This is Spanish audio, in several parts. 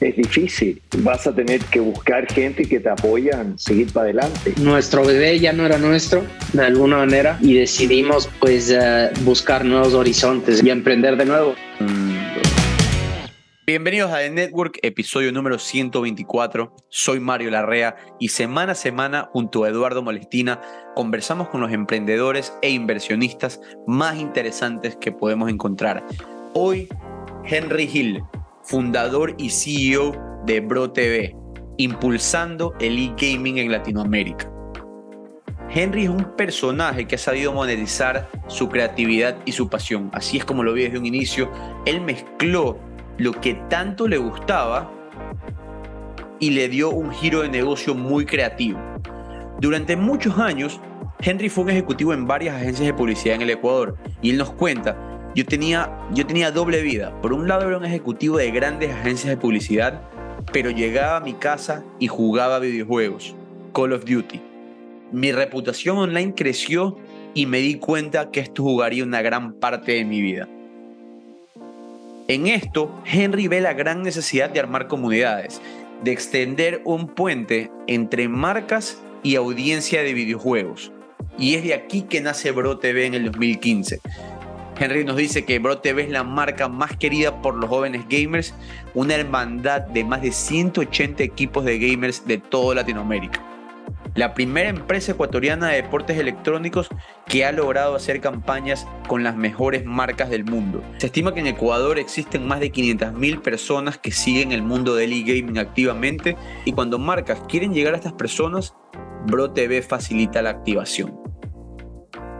es difícil. Vas a tener que buscar gente que te apoyan, seguir para adelante. Nuestro bebé ya no era nuestro, de alguna manera, y decidimos pues eh, buscar nuevos horizontes y emprender de nuevo. Bienvenidos a The Network, episodio número 124. Soy Mario Larrea y semana a semana, junto a Eduardo Molestina, conversamos con los emprendedores e inversionistas más interesantes que podemos encontrar. Hoy, Henry Hill, fundador y CEO de Bro TV, impulsando el e-gaming en Latinoamérica. Henry es un personaje que ha sabido monetizar su creatividad y su pasión. Así es como lo vi desde un inicio. Él mezcló lo que tanto le gustaba y le dio un giro de negocio muy creativo. Durante muchos años, Henry fue un ejecutivo en varias agencias de publicidad en el Ecuador y él nos cuenta yo tenía, yo tenía doble vida. Por un lado era un ejecutivo de grandes agencias de publicidad, pero llegaba a mi casa y jugaba videojuegos, Call of Duty. Mi reputación online creció y me di cuenta que esto jugaría una gran parte de mi vida. En esto, Henry ve la gran necesidad de armar comunidades, de extender un puente entre marcas y audiencia de videojuegos. Y es de aquí que nace Bro TV en el 2015. Henry nos dice que Bro TV es la marca más querida por los jóvenes gamers, una hermandad de más de 180 equipos de gamers de toda Latinoamérica. La primera empresa ecuatoriana de deportes electrónicos que ha logrado hacer campañas con las mejores marcas del mundo. Se estima que en Ecuador existen más de 500.000 personas que siguen el mundo del e-gaming activamente y cuando marcas quieren llegar a estas personas, Bro TV facilita la activación.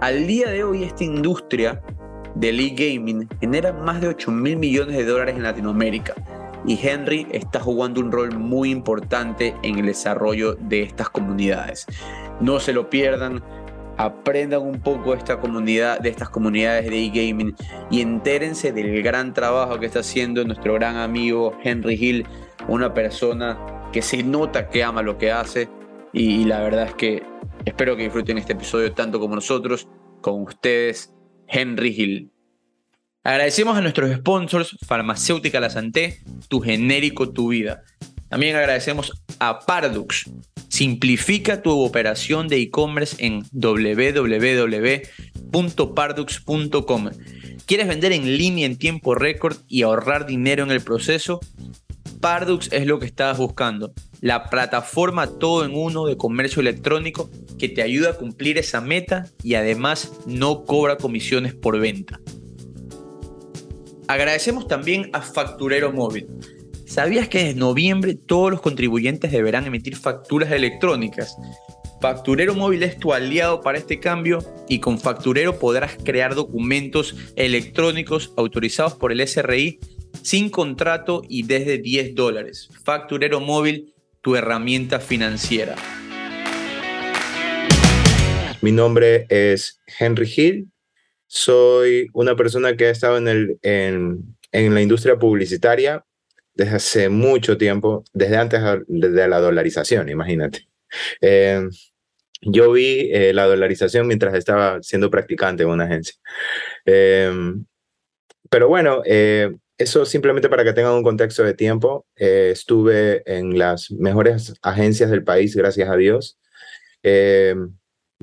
Al día de hoy esta industria del e-gaming genera más de 8 mil millones de dólares en Latinoamérica y Henry está jugando un rol muy importante en el desarrollo de estas comunidades. No se lo pierdan, aprendan un poco esta comunidad, de estas comunidades de e-gaming y entérense del gran trabajo que está haciendo nuestro gran amigo Henry Hill, una persona que se nota que ama lo que hace y, y la verdad es que espero que disfruten este episodio tanto como nosotros, con ustedes Henry Hill. Agradecemos a nuestros sponsors, Farmacéutica La Santé, Tu Genérico Tu Vida. También agradecemos a Pardux. Simplifica tu operación de e-commerce en www.pardux.com. ¿Quieres vender en línea en tiempo récord y ahorrar dinero en el proceso? Pardux es lo que estabas buscando la plataforma todo en uno de comercio electrónico que te ayuda a cumplir esa meta y además no cobra comisiones por venta. Agradecemos también a Facturero Móvil. ¿Sabías que en noviembre todos los contribuyentes deberán emitir facturas electrónicas? Facturero Móvil es tu aliado para este cambio y con Facturero podrás crear documentos electrónicos autorizados por el SRI sin contrato y desde 10 dólares. Facturero Móvil tu herramienta financiera. Mi nombre es Henry Hill. Soy una persona que ha estado en, el, en, en la industria publicitaria desde hace mucho tiempo, desde antes de la dolarización, imagínate. Eh, yo vi eh, la dolarización mientras estaba siendo practicante en una agencia. Eh, pero bueno, eso simplemente para que tengan un contexto de tiempo. Eh, estuve en las mejores agencias del país, gracias a Dios. Eh,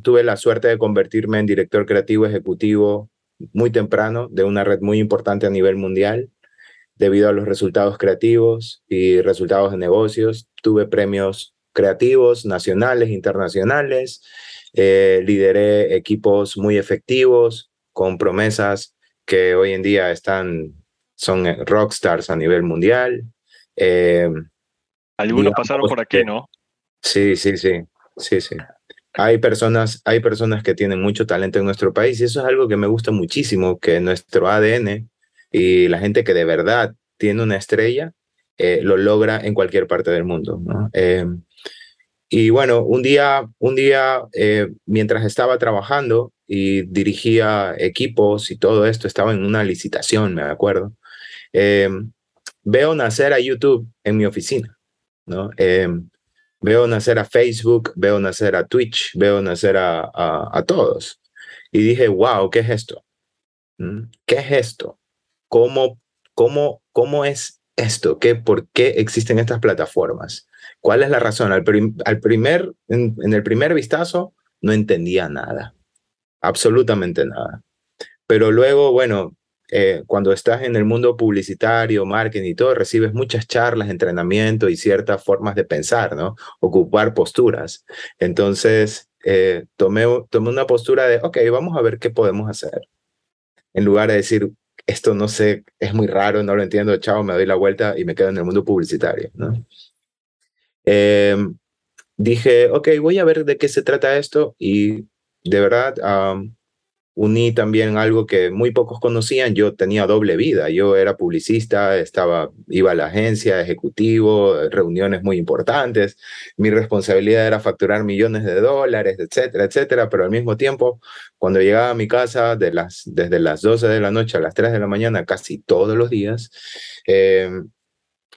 tuve la suerte de convertirme en director creativo ejecutivo muy temprano de una red muy importante a nivel mundial. Debido a los resultados creativos y resultados de negocios, tuve premios creativos nacionales, internacionales. Eh, lideré equipos muy efectivos con promesas que hoy en día están son eh, rockstars a nivel mundial. Eh, Algunos pasaron por aquí, ¿no? Sí, sí, sí, sí, sí. Hay personas, hay personas que tienen mucho talento en nuestro país y eso es algo que me gusta muchísimo, que nuestro ADN y la gente que de verdad tiene una estrella eh, lo logra en cualquier parte del mundo. y bueno, un día, un día mientras estaba trabajando, y dirigía equipos y todo esto, estaba en una licitación, me acuerdo. Em, veo nacer a YouTube en mi oficina, ¿no? Em, veo nacer a Facebook, veo nacer a Twitch, veo nacer a, a, todos. Y dije, wow, ¿qué es esto? ¿Mm? ¿Qué es esto? ¿Cómo, cómo, cómo es esto? ¿Qué, ¿Por qué existen estas plataformas? ¿Cuál es la razón? Al, al primer, en, en, el primer vistazo no entendía nada, absolutamente nada. Pero luego, bueno, eh, cuando estás en el mundo publicitario, marketing y todo, recibes muchas charlas, entrenamiento y ciertas formas de pensar, ¿no? Ocupar posturas. Entonces, eh, tomé, tomé una postura de, ok, vamos a ver qué podemos hacer. En lugar de decir, esto no sé, es muy raro, no lo entiendo, chao, me doy la vuelta y me quedo en el mundo publicitario, ¿no? Em, dije, ok, voy a ver de qué se trata esto y de verdad uní también algo que muy pocos conocían. Yo tenía doble vida. Yo era publicista, estaba, iba a la agencia, ejecutivo, reuniones muy importantes. Mi responsabilidad era facturar millones de dólares, etcétera, etcétera. Pero al mismo tiempo, cuando llegaba a mi casa de las, desde las 12 de la noche a las 3 de la mañana, casi todos los días, em,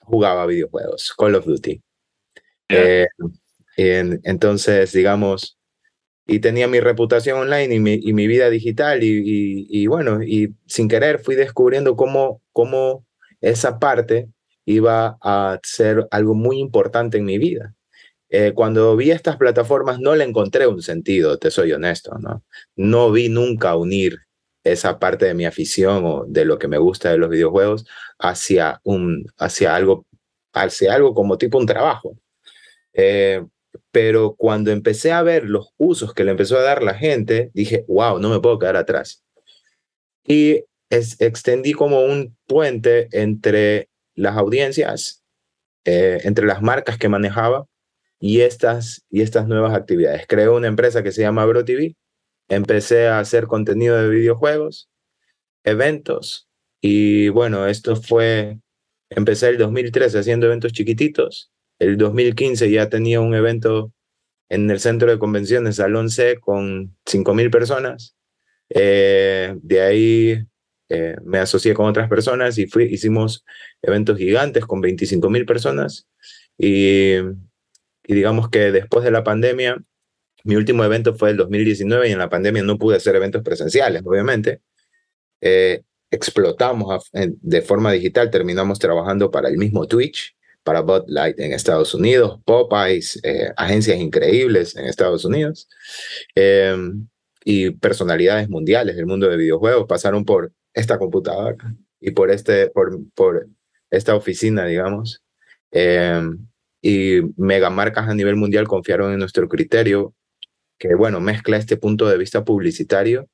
jugaba videojuegos, Call of Duty. Eh, entonces, digamos, y tenía mi reputación online y mi, y mi vida digital y, y, bueno, y sin querer fui descubriendo cómo, cómo esa parte iba a ser algo muy importante en mi vida. Eh, cuando vi estas plataformas no le encontré un sentido, te soy honesto, ¿no? No vi nunca unir esa parte de mi afición o de lo que me gusta de los videojuegos hacia, un, hacia, algo, hacia algo como tipo un trabajo. Eh, pero cuando empecé a ver los usos que le empezó a dar la gente, dije, wow, no me puedo quedar atrás. Y extendí como un puente entre las audiencias, eh, entre las marcas que manejaba y estas, y estas nuevas actividades. Creé una empresa que se llama BroTV, empecé a hacer contenido de videojuegos, eventos, y bueno, esto fue, empecé el 2013 haciendo eventos chiquititos, el 2015 ya tenía un evento en el centro de convenciones Salón C con 5.000 personas. Eh, de ahí eh, me asocié con otras personas y fui, hicimos eventos gigantes con 25.000 personas. Y, digamos que después de la pandemia, mi último evento fue el 2019 y en la pandemia no pude hacer eventos presenciales, obviamente. Eh, explotamos de forma digital, terminamos trabajando para el mismo Twitch para Bud Light en Estados Unidos, Popeyes, eh, agencias increíbles en Estados Unidos em, y personalidades mundiales del mundo de videojuegos pasaron por esta computadora y por, este, por, por esta oficina, digamos. Em, y megamarcas a nivel mundial confiaron en nuestro criterio, que bueno, mezcla este punto de vista publicitario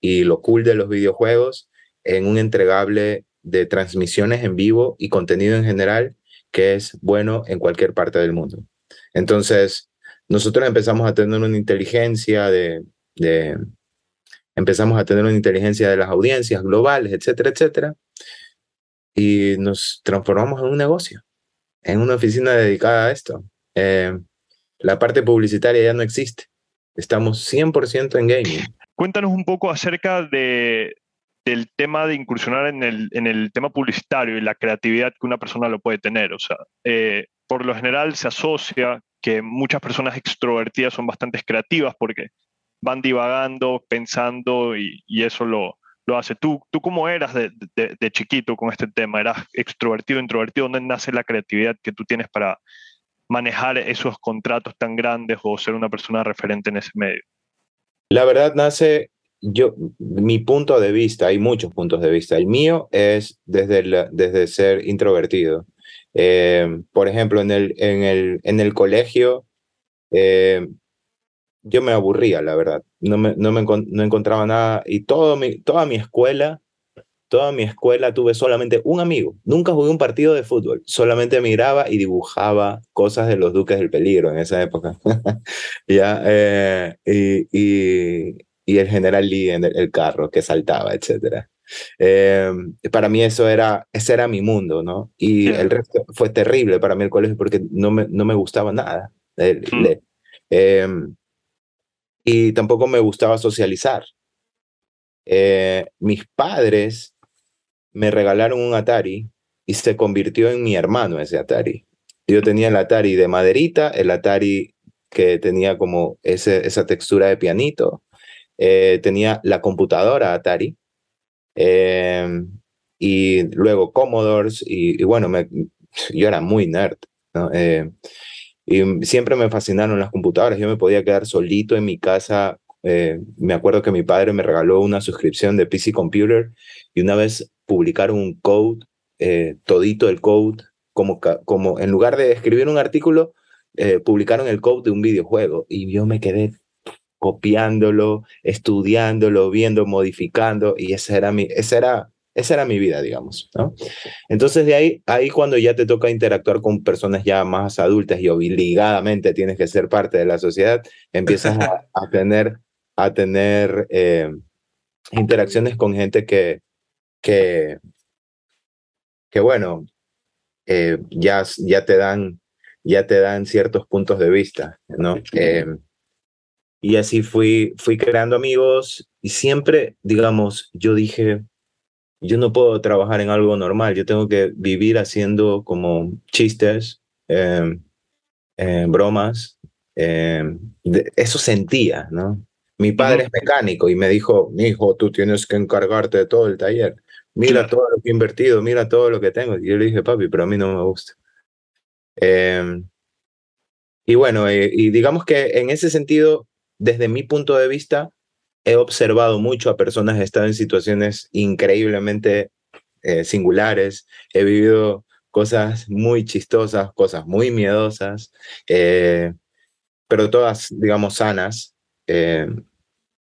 y lo cool de los videojuegos en un entregable de transmisiones en vivo y contenido en general que es bueno en cualquier parte del mundo. Entonces, nosotros empezamos a tener una inteligencia de, empezamos a tener una inteligencia de las audiencias globales, etcétera, etcétera, y nos transformamos en un negocio, en una oficina dedicada a esto. Eh, la parte publicitaria ya no existe. Estamos 100% en gaming. Cuéntanos un poco acerca de, del tema de incursionar en el, en el tema publicitario y la creatividad que una persona lo puede tener. O sea, eh, por lo general se asocia que muchas personas extrovertidas son bastante creativas porque van divagando, pensando y, eso lo, lo hace. ¿Tú, ¿Tú cómo eras de, de, de, chiquito con este tema? ¿Eras extrovertido, introvertido? ¿Dónde nace la creatividad que tú tienes para manejar esos contratos tan grandes o ser una persona referente en ese medio? La verdad nace yo, mi punto de vista, hay muchos puntos de vista. El mío es desde, desde ser introvertido. Eh, por ejemplo, en el, en el, en el colegio, eh, yo me aburría, la verdad. No, me, no, me, no encontraba nada. Y todo mi, toda mi escuela, toda mi escuela tuve solamente un amigo. Nunca jugué un partido de fútbol. Solamente miraba y dibujaba cosas de los Duques del Peligro en esa época. ya, eh, y, y y el general Lee en el, carro que saltaba, etc. Em, para mí eso era, ese era mi mundo, ¿no? Y el resto fue terrible para mí el colegio porque no me, no me gustaba nada. Mm. Em, y tampoco me gustaba socializar. eh, mis padres me regalaron un Atari y se convirtió en mi hermano ese Atari. Yo tenía el Atari de maderita, el Atari que tenía como ese, esa textura de pianito, eh, tenía la computadora Atari, eh, y luego Commodores, y, bueno, yo era muy nerd, eh, y siempre me fascinaron las computadoras, yo me podía quedar solito en mi casa. me acuerdo que mi padre me regaló una suscripción de PC Computer y una vez publicaron un code, todito el code, como, como en lugar de escribir un artículo, publicaron el code de un videojuego y yo me quedé copiándolo, estudiándolo, viendo, modificando, y esa era mi, esa era, esa era mi vida, digamos, ¿no? Entonces de ahí, ahí cuando ya te toca interactuar con personas ya más adultas y obligadamente tienes que ser parte de la sociedad, empiezas a, tener, a tener eh, interacciones con gente que, que, que bueno, eh, ya, ya, te dan, ya te dan ciertos puntos de vista, ¿no? Eh, y así fui, fui creando amigos y siempre, digamos, yo dije, yo no puedo trabajar en algo normal, yo tengo que vivir haciendo como chistes, em, em, bromas. Em, eso sentía, ¿no? Mi padre es mecánico y me dijo, mi hijo, tú tienes que encargarte de todo el taller. Mira todo lo que he invertido, mira todo lo que tengo. Y yo le dije, papi, pero a mí no me gusta. y bueno, eh, y digamos que en ese sentido, desde mi punto de vista, he observado mucho a personas que están en situaciones increíblemente eh, singulares. He vivido cosas muy chistosas, cosas muy miedosas, eh, pero todas, digamos, sanas. Eh,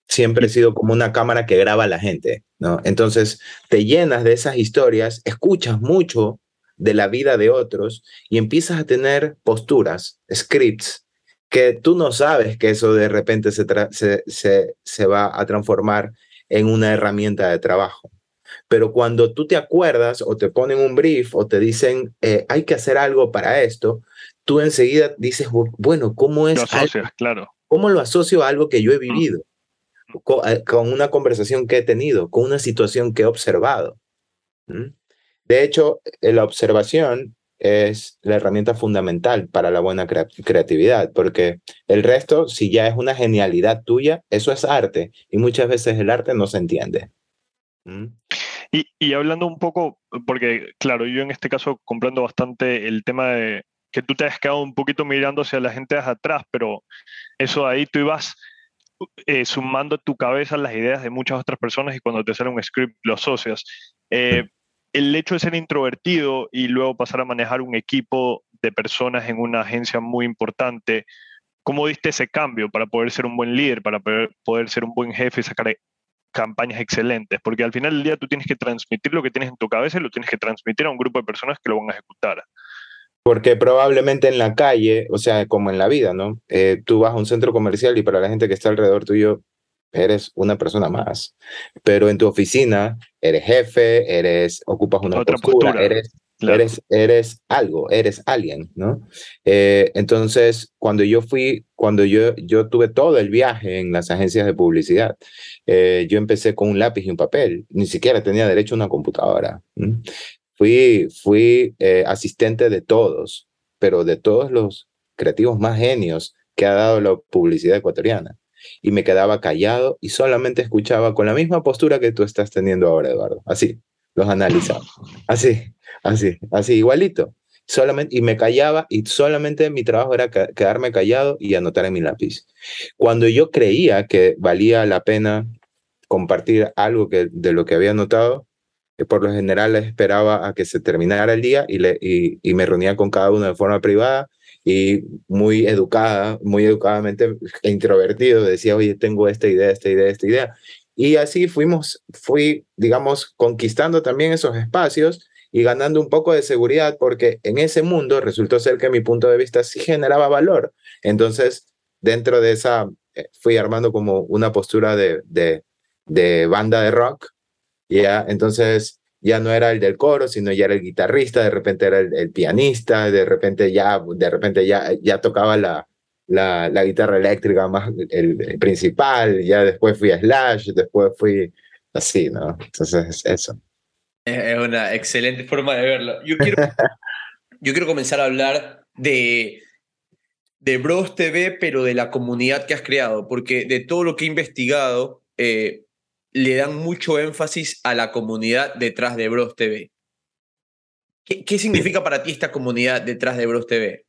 siempre he sido como una cámara que graba a la gente, ¿no? Entonces, te llenas de esas historias, escuchas mucho de la vida de otros y empiezas a tener posturas, scripts, que tú no sabes que eso de repente se, se, se, va a transformar en una herramienta de trabajo. Pero cuando tú te acuerdas o te ponen un brief o te dicen, eh, hay que hacer algo para esto, tú enseguida dices, bueno, ¿cómo es? claro. ¿Cómo lo asocio a algo que yo he vivido? Eh, con, una conversación que he tenido, con una situación que he observado. De hecho, la observación es la herramienta fundamental para la buena creatividad, porque el resto, si ya es una genialidad tuya, eso es arte y muchas veces el arte no se entiende. ¿Mm? Y, y, hablando un poco, porque claro, yo en este caso comprendo bastante el tema de que tú te has quedado un poquito mirando hacia la gente de atrás, pero eso ahí tú ibas eh, sumando a tu cabeza las ideas de muchas otras personas y cuando te sale un script lo asocias. Eh, el hecho de ser introvertido y luego pasar a manejar un equipo de personas en una agencia muy importante, ¿cómo diste ese cambio para poder ser un buen líder, para poder, ser un buen jefe y sacar campañas excelentes? Porque al final del día tú tienes que transmitir lo que tienes en tu cabeza y lo tienes que transmitir a un grupo de personas que lo van a ejecutar. Porque probablemente en la calle, o sea, como en la vida, ¿no? Eh, tú vas a un centro comercial y para la gente que está alrededor tuyo eres una persona más. Pero en tu oficina eres jefe, eres, ocupas una Otra postura, eres, eres, eres algo, eres alguien, ¿no? Eh, entonces, cuando yo fui, cuando yo, yo tuve todo el viaje en las agencias de publicidad, eh, yo empecé con un lápiz y un papel, ni siquiera tenía derecho a una computadora. Fui, fui eh, asistente de todos, pero de todos los creativos más genios que ha dado la publicidad ecuatoriana y me quedaba callado y solamente escuchaba con la misma postura que tú estás teniendo ahora, Eduardo. Así, los analizaba. Así, así, así, igualito. Solamente, y me callaba y solamente mi trabajo era quedarme callado y anotar en mi lápiz. Cuando yo creía que valía la pena compartir algo que, de lo que había anotado, que por lo general esperaba a que se terminara el día y, le, y me reunía con cada uno de forma privada y muy educada, muy educadamente introvertido, decía, oye, tengo esta idea, esta idea, esta idea. Y así fuimos, fui, digamos, conquistando también esos espacios y ganando un poco de seguridad porque en ese mundo resultó ser que mi punto de vista sí generaba valor. Entonces, dentro de esa, eh, fui armando como una postura de, de, de banda de rock, ¿ya? Entonces, ya no era el del coro, sino ya era el guitarrista, de repente era el, pianista, de repente ya, de repente ya, ya tocaba la, la, guitarra eléctrica más el, principal, ya después fui a Slash, después fui, así, ¿no? Entonces, eso. Es una excelente forma de verlo. Yo quiero, yo quiero comenzar a hablar de, de Bros TV, pero de la comunidad que has creado, porque de todo lo que he investigado, eh, le dan mucho énfasis a la comunidad detrás de Bros TV. ¿Qué, significa para ti esta comunidad detrás de Bros TV?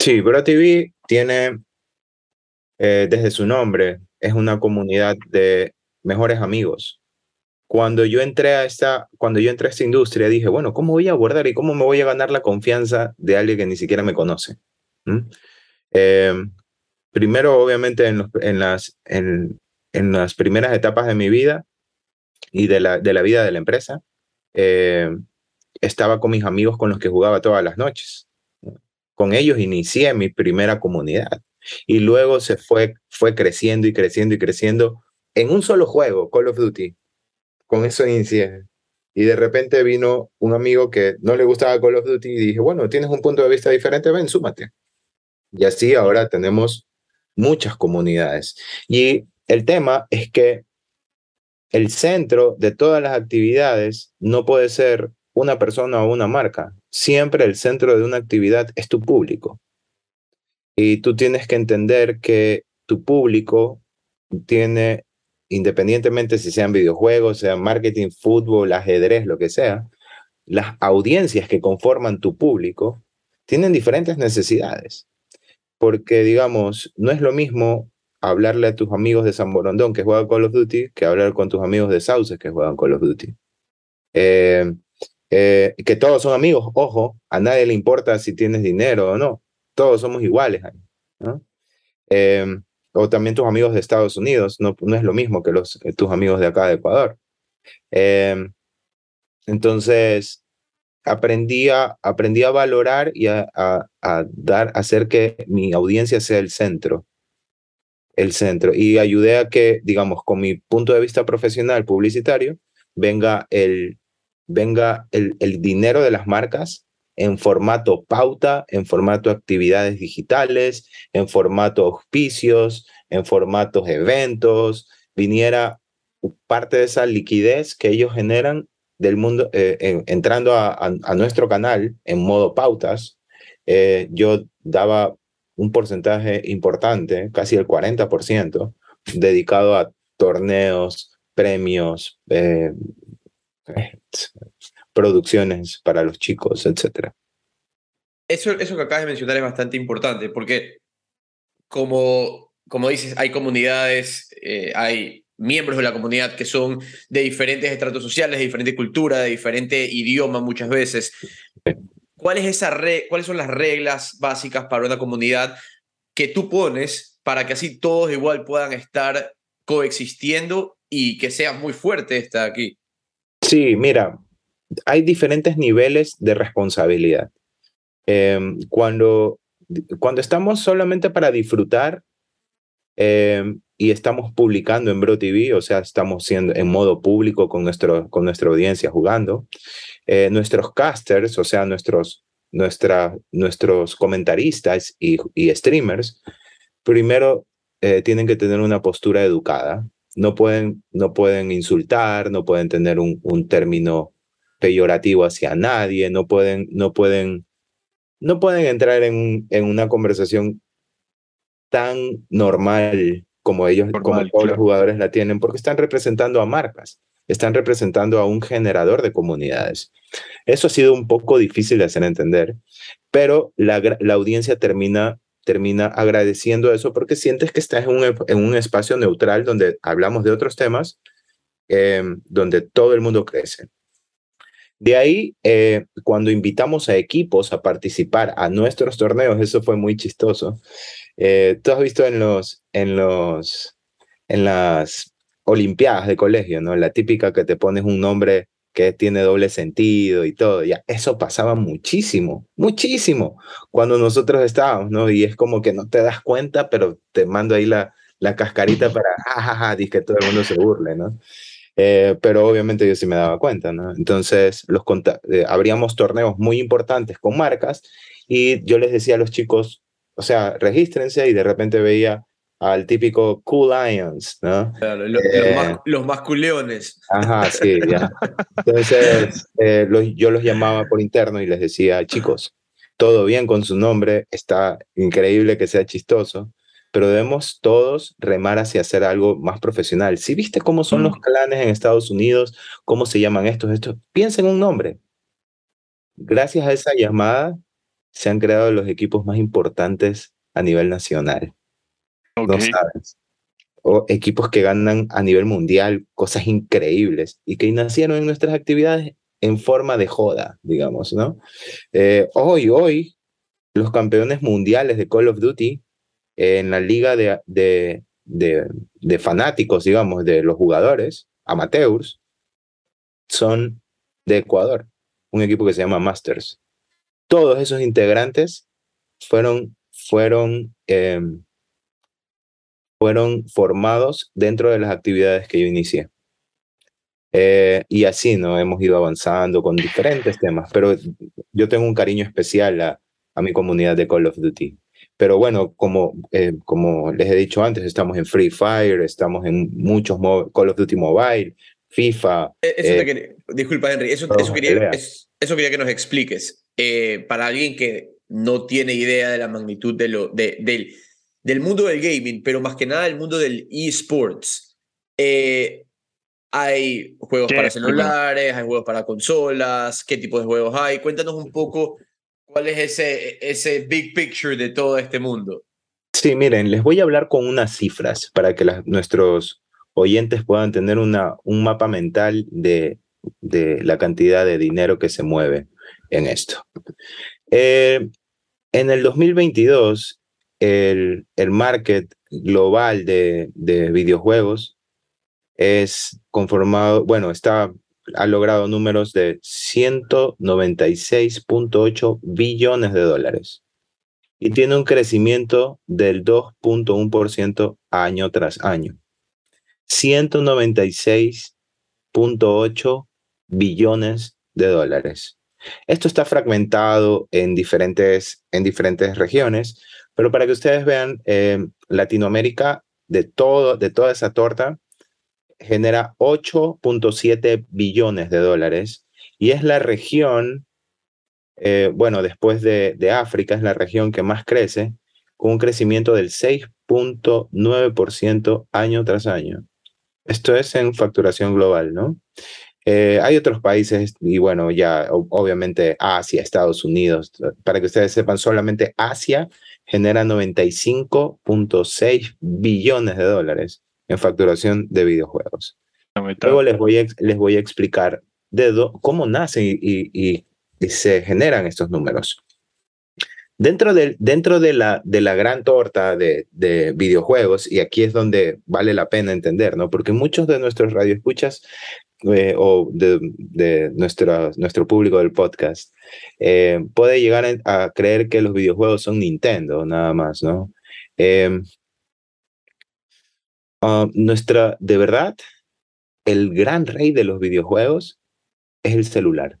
Sí, Bro TV tiene, eh, desde su nombre, es una comunidad de mejores amigos. Cuando yo entré a esta, cuando yo entré a esta industria, dije, bueno, ¿cómo voy a abordar y cómo me voy a ganar la confianza de alguien que ni siquiera me conoce? ¿Mm? Eh, primero, obviamente, en, las, en, las primeras etapas de mi vida y de la, de la vida de la empresa, eh, estaba con mis amigos con los que jugaba todas las noches. Con ellos inicié mi primera comunidad y luego se fue, fue creciendo y creciendo y creciendo en un solo juego, Call of Duty. Con eso inicié. Y de repente vino un amigo que no le gustaba Call of Duty y dije, bueno, tienes un punto de vista diferente, ven, súmate. Y así ahora tenemos muchas comunidades. Y el tema es que el centro de todas las actividades no puede ser una persona o una marca. Siempre el centro de una actividad es tu público. Y tú tienes que entender que tu público tiene, independientemente si sean videojuegos, sea marketing, fútbol, ajedrez, lo que sea, las audiencias que conforman tu público tienen diferentes necesidades. Porque, digamos, no es lo mismo hablarle a tus amigos de San Borondón que juegan Call of Duty que hablar con tus amigos de Sauces que juegan Call of Duty. Eh, eh, que todos son amigos, ojo, a nadie le importa si tienes dinero o no, todos somos iguales ¿no? Eh, o también tus amigos de Estados Unidos, no, es lo mismo que los, tus amigos de acá de Ecuador. Entonces, aprendí a, a valorar y a, a, dar, hacer que mi audiencia sea el centro, el centro, y ayudé a que, digamos, con mi punto de vista profesional publicitario, venga el, venga el, el dinero de las marcas en formato pauta, en formato actividades digitales, en formato auspicios, en formatos eventos, viniera parte de esa liquidez que ellos generan del mundo, eh, en, entrando a, a, nuestro canal en modo pautas, eh, yo daba un porcentaje importante, casi el 40%, dedicado a torneos, premios, eh, producciones para los chicos, etc. Eso, eso que acabas de mencionar es bastante importante, porque como, como dices, hay comunidades, eh, hay miembros de la comunidad que son de diferentes estratos sociales, de diferente cultura, de diferente idioma muchas veces. ¿Cuál es esa ¿Cuáles son las reglas básicas para una comunidad que tú pones para que así todos igual puedan estar coexistiendo y que sea muy fuerte esta aquí? Sí, mira, hay diferentes niveles de responsabilidad. Eh, cuando, cuando estamos solamente para disfrutar eh, y estamos publicando en Bro TV, o sea, estamos siendo en modo público con, nuestro, con nuestra audiencia jugando, eh, nuestros casters, o sea, nuestros, nuestra, nuestros comentaristas y, y streamers, primero tienen que tener una postura educada. No pueden, no pueden insultar, no pueden tener un, un término peyorativo hacia nadie, no pueden, no pueden, no pueden entrar en, en una conversación tan normal como ellos, normal, como todos claro. los jugadores la tienen, porque están representando a marcas, están representando a un generador de comunidades. Eso ha sido un poco difícil de hacer entender, pero la, la audiencia termina termina agradeciendo eso porque sientes que estás en un, en un espacio neutral donde hablamos de otros temas, eh, donde todo el mundo crece. De ahí, eh, cuando invitamos a equipos a participar a nuestros torneos, eso fue muy chistoso. Eh, Tú has visto en los, en los, en las olimpiadas de colegio, ¿no? La típica que te pones un nombre que tiene doble sentido y todo, ya, eso pasaba muchísimo, muchísimo cuando nosotros estábamos, ¿no? Y es como que no te das cuenta, pero te mando ahí la, la cascarita para, jajaja, que todo el mundo se burle, ¿no? Eh, pero obviamente yo sí me daba cuenta, ¿no? Entonces, los eh, abríamos torneos muy importantes con marcas y yo les decía a los chicos, o sea, regístrense y de repente veía al típico Cool Lions, ¿no? Claro, lo- Eh, los, mas- los masculeones. Ajá, sí, ya. Entonces, eh, los- yo los llamaba por interno y les decía, chicos, todo bien con su nombre, está increíble que sea chistoso, pero debemos todos remar hacia hacer algo más profesional. Si viste cómo son los clanes en Estados Unidos, cómo se llaman estos, estos, piensa en un nombre. Gracias a esa llamada se han creado los equipos más importantes a nivel nacional no sabes. O equipos que ganan a nivel mundial cosas increíbles y que nacieron en nuestras actividades en forma de joda, digamos, ¿no? Eh, hoy, hoy, los campeones mundiales de Call of Duty eh, en la liga de, de, de, de fanáticos, digamos, de los jugadores, amateurs, son de Ecuador, un equipo que se llama Masters. Todos esos integrantes fueron, fueron em, fueron formados dentro de las actividades que yo inicié. Eh, y así, ¿no? Hemos ido avanzando con diferentes temas, pero yo tengo un cariño especial a, a mi comunidad de Call of Duty. Pero bueno, como, eh, como les he dicho antes, estamos en Free Fire, estamos en muchos Call of Duty Mobile, FIFA. Eso eh, te quería- disculpa, Henry, eso, eso, quería, eso quería que nos expliques. Eh, para alguien que no tiene idea de la magnitud de lo, de, del, del mundo del gaming, pero más que nada del mundo del esports. Eh, hay juegos para celulares, hay juegos para consolas, qué tipo de juegos hay. Cuéntanos un poco cuál es ese, ese big picture de todo este mundo. Sí, miren, les voy a hablar con unas cifras para que las- nuestros oyentes puedan tener una, un mapa mental de, de la cantidad de dinero que se mueve en esto. Eh, en el 2022, el, el market global de, de videojuegos es conformado, bueno, está, ha logrado números de 196.8 billones de dólares y tiene un crecimiento del 2.1% año tras año. 196.8 billones de dólares. Esto está fragmentado en diferentes, en diferentes regiones, pero para que ustedes vean, eh, Latinoamérica, de, todo, de toda esa torta, genera 8.7 billones de dólares y es la región eh, bueno, después de, de África, es la región que más crece, con un crecimiento del 6.9% año tras año. Esto es en facturación global, ¿no? Eh, hay otros países, y bueno, ya obviamente Asia, Estados Unidos, para que ustedes sepan, solamente Asia genera 95.6 billones de dólares en facturación de videojuegos. Luego les voy a, les voy a explicar de do- cómo nacen y, y- y- y se generan estos números. Dentro, del, dentro de, la, de la gran torta de, de videojuegos, y aquí es donde vale la pena entender, ¿no? Porque muchos de nuestros radioescuchas eh, o de, nuestro público del podcast eh, puede llegar a, creer que los videojuegos son Nintendo, nada más, ¿no? Eh, ah, nuestra, de verdad, el gran rey de los videojuegos es el celular.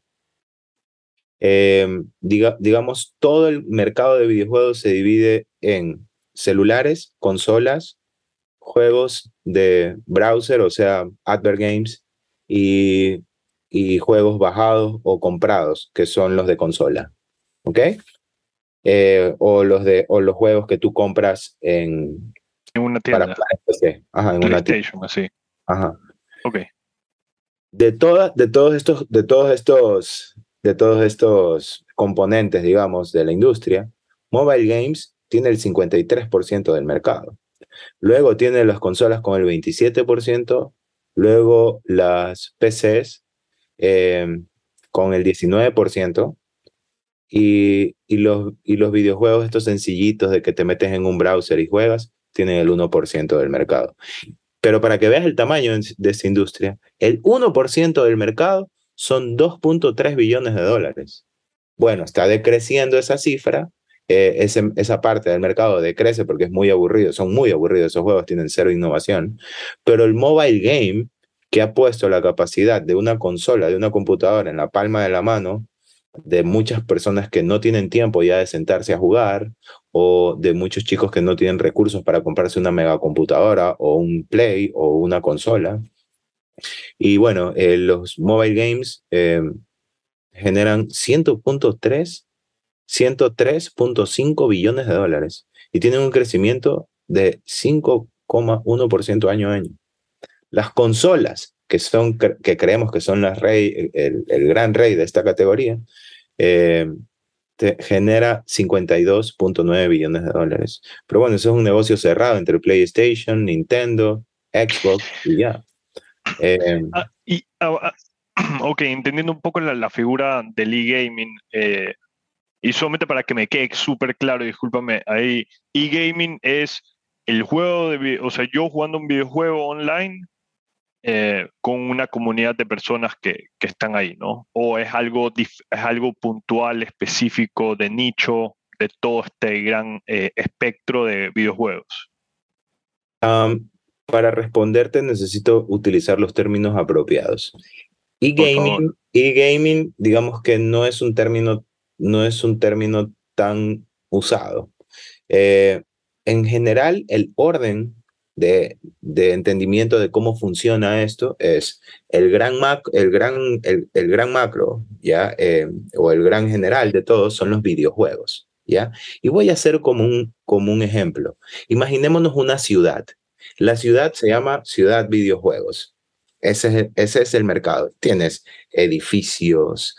Eh, diga, digamos, todo el mercado de videojuegos se divide en celulares, consolas, juegos de browser, o sea, advert games, y, y juegos bajados o comprados, que son los de consola. ¿Ok? Eh, o, los de, o los juegos que tú compras en, En una tienda. para PC. Ajá, en una tienda. Así. Ajá. Ok. de, toda- de todos estos, de todos estos, de todos estos componentes, digamos, de la industria, mobile games tiene el 53% del mercado. Luego tiene las consolas con el 27%, luego las PCs eh, con el 19%, y, y, los, y los videojuegos, estos sencillitos de que te metes en un browser y juegas, tienen el 1% del mercado. Pero para que veas el tamaño de esta industria, el 1% del mercado son 2.3 billones de dólares. Bueno, está decreciendo esa cifra, eh, ese- esa parte del mercado decrece porque es muy aburrido, son muy aburridos esos juegos, tienen cero innovación, pero el mobile game que ha puesto la capacidad de una consola, de una computadora en la palma de la mano, de muchas personas que no tienen tiempo ya de sentarse a jugar o de muchos chicos que no tienen recursos para comprarse una megacomputadora o un play o una consola. Y bueno, eh, los mobile games eh, generan 100.3, 103.5 billones de dólares y tienen un crecimiento de 5,1% año a año. Las consolas, que, son, que creemos que son las rey, el, gran rey de esta categoría, eh, te genera 52.9 billones de dólares. Pero bueno, eso es un negocio cerrado entre PlayStation, Nintendo, Xbox y ya. Eh, ah, ah, ah, ok, entendiendo un poco la, figura del e-gaming, eh, y solamente para que me quede súper claro, discúlpame, ahí e-gaming es el juego de, o sea, yo jugando un videojuego online eh, con una comunidad de personas que, que, están ahí, ¿no? O es algo, es algo puntual, específico, de nicho, de todo este gran eh, espectro de videojuegos. para responderte necesito utilizar los términos apropiados. E-gaming, e-gaming, digamos que no es un término, no es un término tan usado. Eh, en general, el orden de, entendimiento de cómo funciona esto es el gran, el gran, el, gran macro, ¿ya? Eh, o el gran general de todos son los videojuegos, ¿ya? Y voy a hacer como un, como un ejemplo. Imaginémonos una ciudad. La ciudad se llama ciudad videojuegos. Ese es, ese es el mercado. Tienes edificios,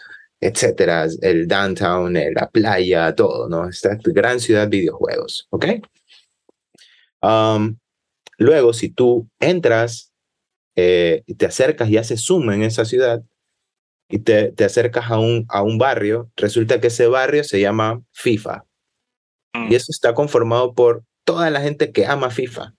etcétera, el downtown, la playa, todo, ¿no? Esta gran ciudad videojuegos, ¿ok? Um, Luego, si tú entras eh, y te acercas y haces zoom en esa ciudad y te, te acercas a un, a un barrio, resulta que ese barrio se llama FIFA. Y mm. eso está conformado por toda la gente que ama FIFA.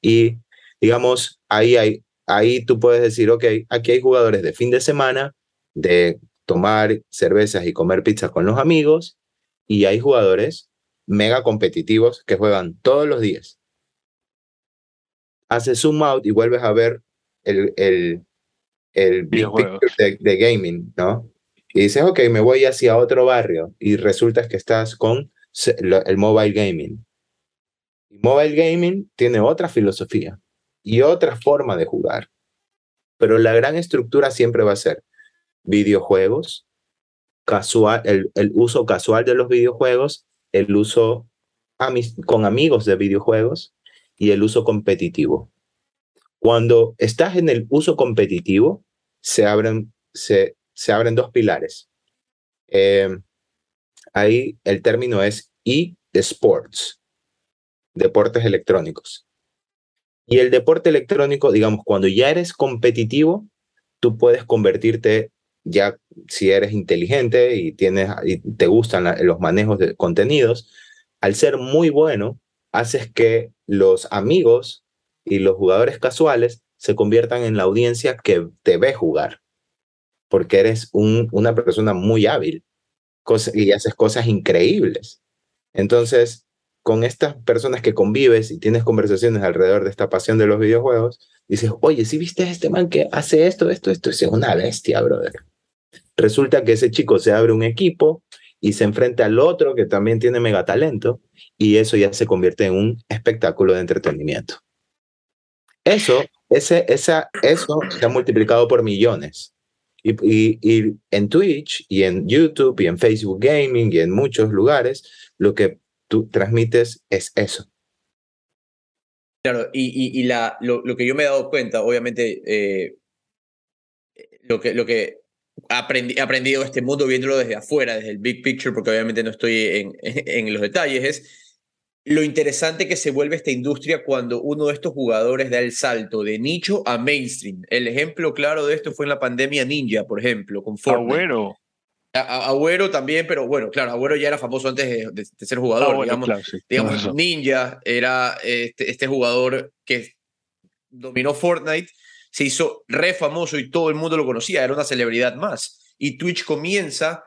Y digamos, ahí, hay, ahí tú puedes decir, ok, aquí hay jugadores de fin de semana, de tomar cervezas y comer pizza con los amigos, y hay jugadores mega competitivos que juegan todos los días haces zoom out y vuelves a ver el, el, el big picture de, gaming, ¿no? Y dices, ok, me voy hacia otro barrio y resulta que estás con el mobile gaming. mobile gaming tiene otra filosofía y otra forma de jugar. Pero la gran estructura siempre va a ser videojuegos, casual, el, el uso casual de los videojuegos, el uso con amigos de videojuegos y el uso competitivo. Cuando estás en el uso competitivo, se abren, se, se abren dos pilares. Eh, ahí el término es e-sports, deportes electrónicos. Y el deporte electrónico, digamos, cuando ya eres competitivo, tú puedes convertirte ya si eres inteligente y tienes y te gustan los manejos de contenidos, al ser muy bueno, haces que los amigos y los jugadores casuales se conviertan en la audiencia que te ve jugar, porque eres un, una persona muy hábil y haces cosas increíbles. Entonces, con estas personas que convives y tienes conversaciones alrededor de esta pasión de los videojuegos, dices, oye, si viste a este man que hace esto, esto, esto, es una bestia, brother. Resulta que ese chico se abre un equipo y se enfrenta al otro que también tiene mega talento y eso ya se convierte en un espectáculo de entretenimiento. Eso, ese, esa, eso se ha multiplicado por millones. Y, y, en Twitch y en YouTube y en Facebook Gaming y en muchos lugares, lo que tú transmites es eso. Claro, y, y la, lo, lo, que yo me he dado cuenta, obviamente, eh, lo, que, lo que he aprendido este mundo viéndolo desde afuera, desde el big picture, porque obviamente no estoy en, en los detalles, es lo interesante que se vuelve esta industria cuando uno de estos jugadores da el salto de nicho a mainstream. El ejemplo claro de esto fue en la pandemia Ninja, por ejemplo, con Fortnite. Agüero. Agüero también, pero bueno, claro, Agüero ya era famoso antes de, ser jugador. Ah, digamos, digamos Ninja era este, este jugador que dominó Fortnite se hizo re famoso y todo el mundo lo conocía, era una celebridad más. Y Twitch comienza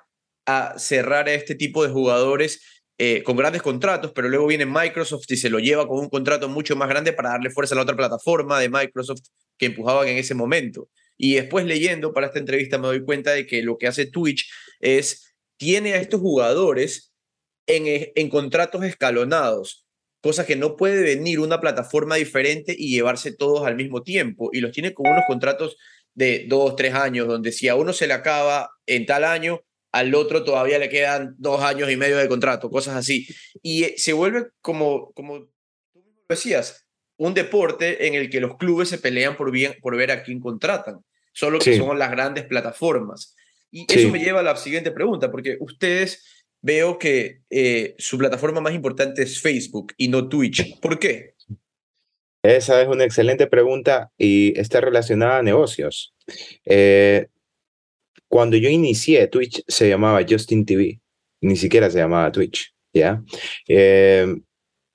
a cerrar a este tipo de jugadores eh, con grandes contratos, pero luego viene Microsoft y se lo lleva con un contrato mucho más grande para darle fuerza a la otra plataforma de Microsoft que empujaban en ese momento. Y después leyendo para esta entrevista me doy cuenta de que lo que hace Twitch es, tiene a estos jugadores en, en contratos escalonados, cosa que no puede venir una plataforma diferente y llevarse todos al mismo tiempo. Y los tiene con unos contratos de dos, tres años, donde si a uno se le acaba en tal año, al otro todavía le quedan dos años y medio de contrato, cosas así. Y eh, se vuelve como, como tú decías, un deporte en el que los clubes se pelean por, bien, por ver a quién contratan, solo que son las grandes plataformas. Y eso me lleva a la siguiente pregunta, porque ustedes veo que eh, su plataforma más importante es Facebook y no Twitch. ¿Por qué? Esa es una excelente pregunta y está relacionada a negocios. Eh, cuando yo inicié, Twitch se llamaba Justin TV, ni siquiera se llamaba Twitch, ¿ya? Eh,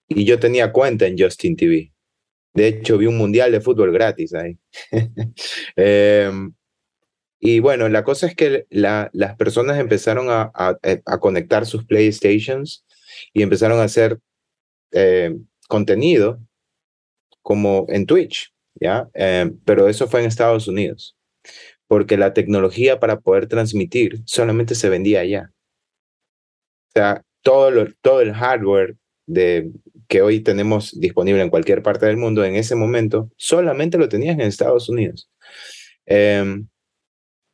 y yo tenía cuenta en Justin TV. De hecho, vi un mundial de fútbol gratis ahí. y bueno, la cosa es que las personas empezaron a, a, conectar sus PlayStations y empezaron a hacer eh, contenido como en Twitch, ¿ya? Em, pero eso fue en Estados Unidos, porque la tecnología para poder transmitir solamente se vendía allá. O sea, todo, todo el hardware de, que hoy tenemos disponible en cualquier parte del mundo, en ese momento, solamente lo tenías en Estados Unidos. Em,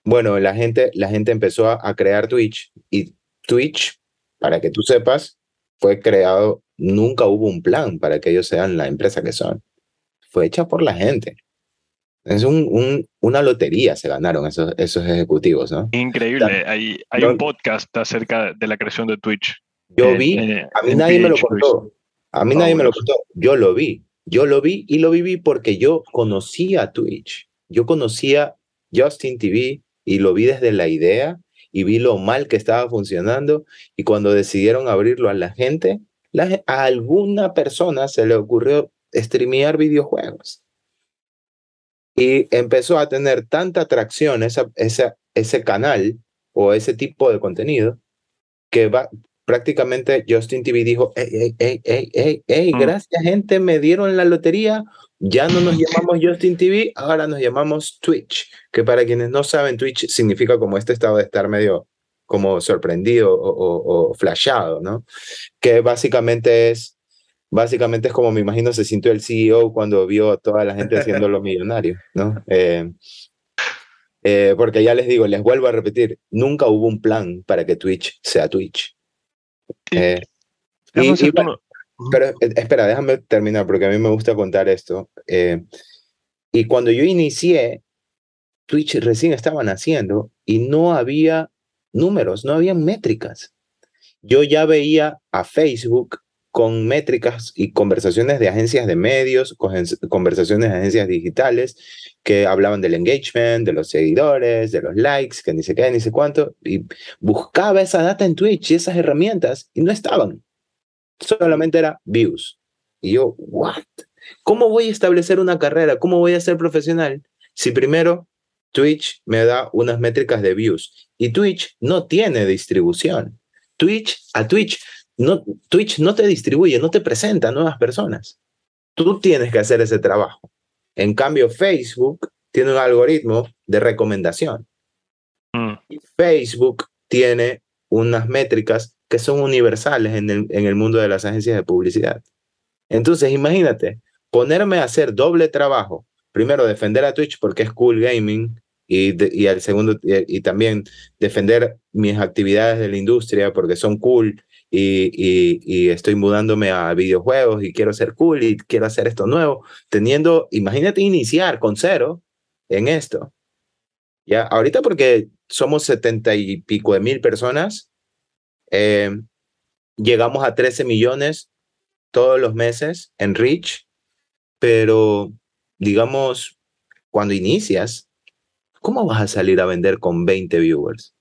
bueno, la gente, la gente empezó a, a crear Twitch y Twitch, para que tú sepas, fue creado, nunca hubo un plan para que ellos sean la empresa que son fue hecha por la gente. Es un, una lotería se ganaron esos, esos ejecutivos, ¿no? Increíble. hay, hay un podcast acerca de la creación de Twitch. Yo vi, a mí nadie me lo contó. A mí nadie me lo contó. Yo lo vi. Yo lo vi y lo viví porque yo conocía Twitch. Yo conocía Justin TV y lo vi desde la idea y vi lo mal que estaba funcionando y cuando decidieron abrirlo a la gente, a alguna persona se le ocurrió streamear videojuegos. Y empezó a tener tanta atracción esa, esa, ese canal o ese tipo de contenido que va, prácticamente Justin TV dijo, hey, hey, hey, hey, hey, mm. gracias gente, me dieron la lotería, ya no nos llamamos Justin TV, ahora nos llamamos Twitch, que para quienes no saben, Twitch significa como este estado de estar medio como sorprendido o, o, o flashado, ¿no? Que básicamente es básicamente es como me imagino se sintió el CEO cuando vio a toda la gente haciendo lo millonario, ¿no? Eh, eh, porque ya les digo, les vuelvo a repetir, nunca hubo un plan para que Twitch sea Twitch. Eh, pero espera, déjame terminar porque a mí me gusta contar esto. y cuando yo inicié, Twitch recién estaba naciendo y no había números, no había métricas. Yo ya veía a Facebook con métricas y conversaciones de agencias de medios, conversaciones de agencias digitales que hablaban del engagement, de los seguidores, de los likes, que ni se qué, ni sé cuánto, y buscaba esa data en Twitch y esas herramientas y no estaban. Solamente era views. Y yo, ¿what? ¿Cómo voy a establecer una carrera? ¿Cómo voy a ser profesional si primero Twitch me da unas métricas de views y Twitch no tiene distribución? Twitch, a Twitch no, Twitch no te distribuye, no te presenta a nuevas personas. Tú tienes que hacer ese trabajo. En cambio, Facebook tiene un algoritmo de recomendación. Mm. Facebook tiene unas métricas que son universales en el, en el mundo de las agencias de publicidad. Entonces, imagínate, ponerme a hacer doble trabajo. Primero, defender a Twitch porque es cool gaming y, y al segundo, y, también defender mis actividades de la industria porque son cool y, y, estoy mudándome a videojuegos y quiero ser cool y quiero hacer esto nuevo, teniendo, imagínate iniciar con cero en esto. Ya, ahorita porque somos setenta y pico de mil personas, eh, llegamos a 13 millones todos los meses en Reach, pero digamos, cuando inicias, ¿cómo vas a salir a vender con 20 viewers?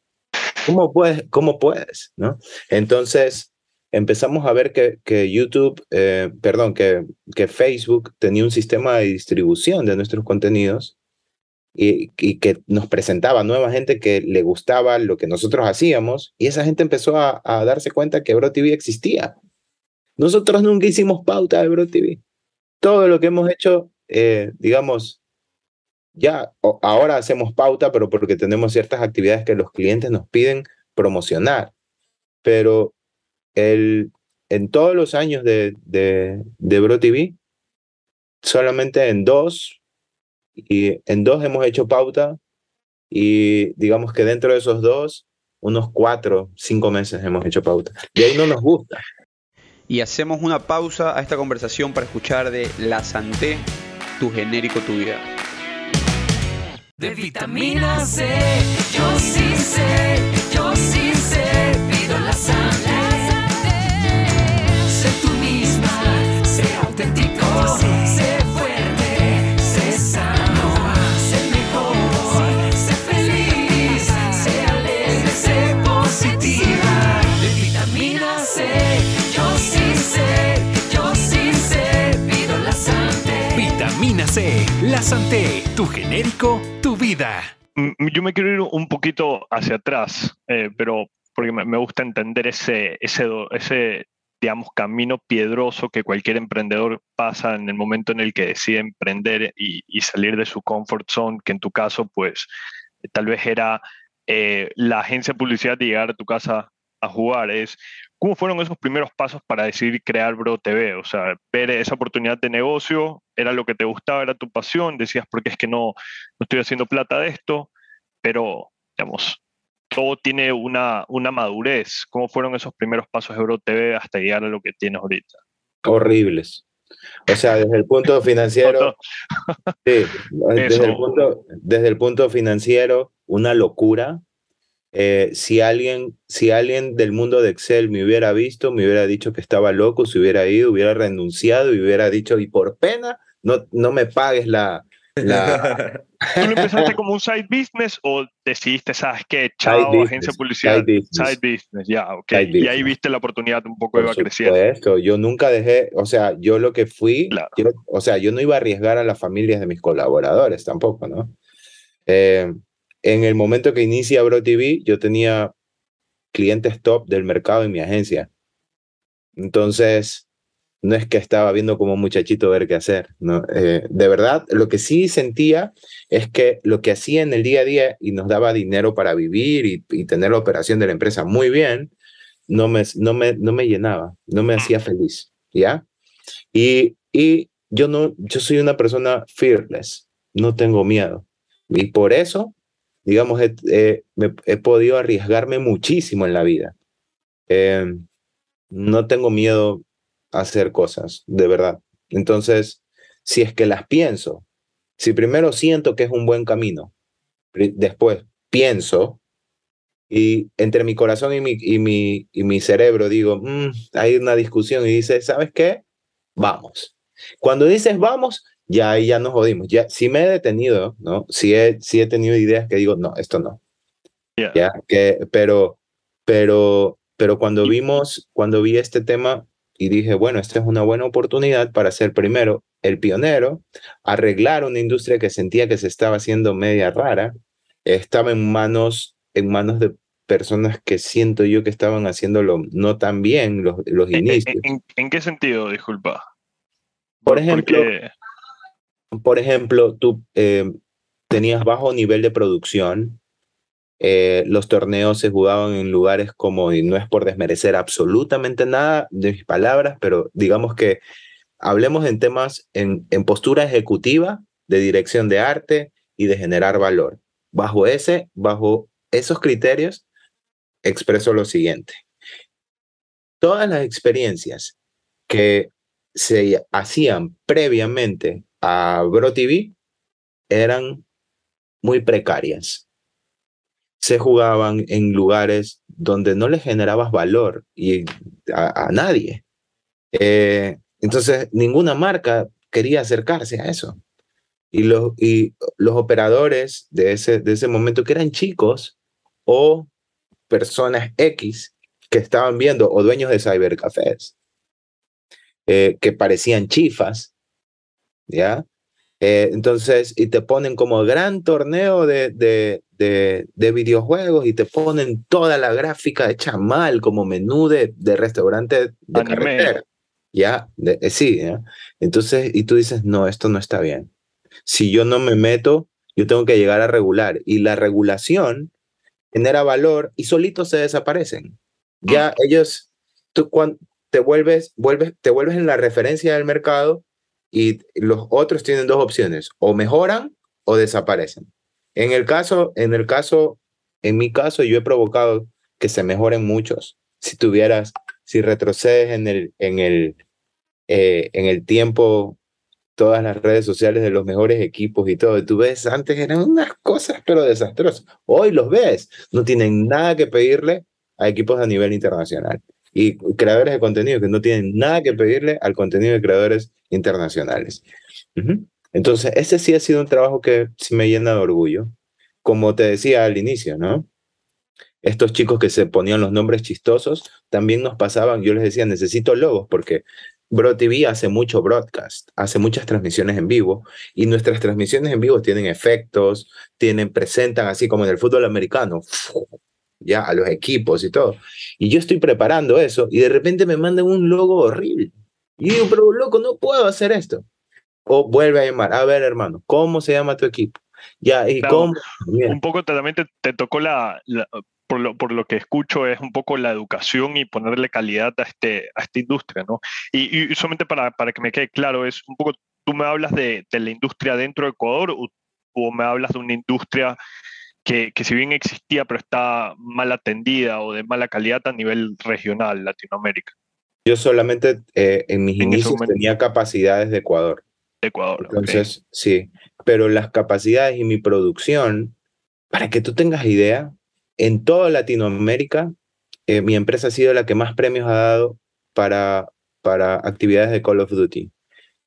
¿Cómo puedes? ¿Cómo puedes? ¿no? Entonces empezamos a ver que, que YouTube, eh, perdón, que, que Facebook tenía un sistema de distribución de nuestros contenidos y, que nos presentaba nueva gente que le gustaba lo que nosotros hacíamos y esa gente empezó a, darse cuenta que Bro TV existía. Nosotros nunca hicimos pauta de Bro TV. Todo lo que hemos hecho, eh, digamos, ya, ahora hacemos pauta, pero porque tenemos ciertas actividades que los clientes nos piden promocionar. Pero el, en todos los años de, de, de Bro TV, solamente en dos, y en dos hemos hecho pauta, y digamos que dentro de esos dos, unos cuatro, cinco meses hemos hecho pauta. Y ahí no nos gusta. Y hacemos una pausa a esta conversación para escuchar de La Santé, tu genérico, tu vida de vitamina C. Yo sí sé, yo sí sé, pido la sangre. La Santé, tu genérico vida. Mm, yo me quiero ir un poquito hacia atrás, eh, pero porque me, gusta entender ese, ese, ese, digamos, camino piedroso que cualquier emprendedor pasa en el momento en el que decide emprender y, salir de su comfort zone, que en tu caso, pues, tal vez era eh, la agencia de publicidad de llegar a tu casa a jugar. Es ¿Cómo fueron esos primeros pasos para decidir crear Bro TV? O sea, ver esa oportunidad de negocio, era lo que te gustaba, era tu pasión, decías, porque es que no, no estoy haciendo plata de esto, pero, digamos, todo tiene una, una madurez. ¿Cómo fueron esos primeros pasos de Bro TV hasta llegar a lo que tienes ahorita? Horribles. O sea, desde el punto financiero, sí, desde el punto, desde el punto financiero, una locura, eh, si, alguien, si alguien del mundo de Excel me hubiera visto, me hubiera dicho que estaba loco, se hubiera ido, hubiera renunciado y hubiera dicho, y por pena, no, no me pagues la... la... ¿Tú lo empezaste como un side business o decidiste, sabes qué, chao, agencia de publicidad? Side business, ya, ok. y ahí viste la oportunidad un poco iba creciendo. Esto, yo nunca dejé, o sea, yo lo que fui, o sea, yo no iba a arriesgar a las familias de mis colaboradores tampoco, ¿no? Eh, en el momento que inicia Bro TV, yo tenía clientes top del mercado en mi agencia. Entonces, no es que estaba viendo como muchachito ver qué hacer. ¿no? Eh, de verdad, lo que sí sentía es que lo que hacía en el día a día y nos daba dinero para vivir y, tener la operación de la empresa muy bien, no me, no me, no me llenaba, no me hacía feliz. ¿Ya? Y, y yo, no, yo soy una persona fearless, no tengo miedo. Y por eso digamos, he, he podido arriesgarme muchísimo en la vida. Eh, no tengo miedo a hacer cosas, de verdad. Entonces, si es que las pienso, si primero siento que es un buen camino, después pienso y entre mi corazón y mi, y mi, y mi cerebro digo, mm, hay una discusión y dice, ¿sabes qué? Vamos. Cuando dices vamos, ya ahí ya nos jodimos. Ya, si me he detenido, ¿no? Si he, si he tenido ideas que digo, no, esto no. Ya, que, pero, pero, pero cuando vimos, cuando vi este tema y dije, bueno, esta es una buena oportunidad para ser primero el pionero, arreglar una industria que sentía que se estaba haciendo media rara, estaba en manos, en manos de personas que siento yo que estaban haciéndolo no tan bien los, los inicios. ¿En, qué sentido, disculpa? Por ejemplo, por ejemplo, tú eh, tenías bajo nivel de producción, eh, los torneos se jugaban en lugares como, y no es por desmerecer absolutamente nada de mis palabras, pero digamos que hablemos en temas, en, en postura ejecutiva, de dirección de arte y de generar valor. Bajo ese, bajo esos criterios, expreso lo siguiente. Todas las experiencias que se hacían previamente a Bro TV eran muy precarias. Se jugaban en lugares donde no le generabas valor y a, nadie. Eh, entonces, ninguna marca quería acercarse a eso. Y los, y los operadores de ese, de ese momento, que eran chicos o personas X que estaban viendo, o dueños de cybercafés, eh, que parecían chifas, ¿ya? Eh, entonces, y te ponen como gran torneo de, de, de, videojuegos y te ponen toda la gráfica hecha mal como menú de, de restaurante de carretera. Ya, eh, sí, ¿ya? entonces, y tú dices, no, esto no está bien. Si yo no me meto, yo tengo que llegar a regular. Y la regulación genera valor y solitos se desaparecen. Ya ellos, tú cuando te vuelves, vuelves, te vuelves en la referencia del mercado y los otros tienen dos opciones, o mejoran o desaparecen. En el caso, en el caso, en mi caso, yo he provocado que se mejoren muchos. Si tuvieras, si retrocedes en el, en el, eh, en el tiempo, todas las redes sociales de los mejores equipos y todo, y tú ves, antes eran unas cosas, pero desastrosas. Hoy los ves, no tienen nada que pedirle a equipos a nivel internacional y creadores de contenido que no tienen nada que pedirle al contenido de creadores internacionales. Entonces, ese sí ha sido un trabajo que me llena de orgullo. Como te decía al inicio, ¿no? Estos chicos que se ponían los nombres chistosos también nos pasaban, yo les decía, necesito logos porque Bro TV hace mucho broadcast, hace muchas transmisiones en vivo y nuestras transmisiones en vivo tienen efectos, tienen, presentan así como en el fútbol americano, ya a los equipos y todo. Y yo estoy preparando eso y de repente me mandan un logo horrible. Y digo, pero loco, no puedo hacer esto. O vuelve a llamar, a ver hermano, ¿cómo se llama tu equipo? Ya, ¿y Claro, cómo? Un poco también te, te tocó la, la- por, lo, por lo que escucho, es un poco la educación y ponerle calidad a, este, a esta industria, ¿no? Y, y solamente para, para que me quede claro, es un poco, tú me hablas de, de la industria dentro de Ecuador o, o me hablas de una industria que, que si bien existía pero está mal atendida o de mala calidad a nivel regional, Latinoamérica, Yo solamente eh, en mis En inicios tenía capacidades de Ecuador. Ecuador. ok. Entonces, sí, pero las capacidades y mi producción, para que tú tengas idea, en toda Latinoamérica, eh, mi empresa ha sido la que más premios ha dado para, para actividades de Call of Duty.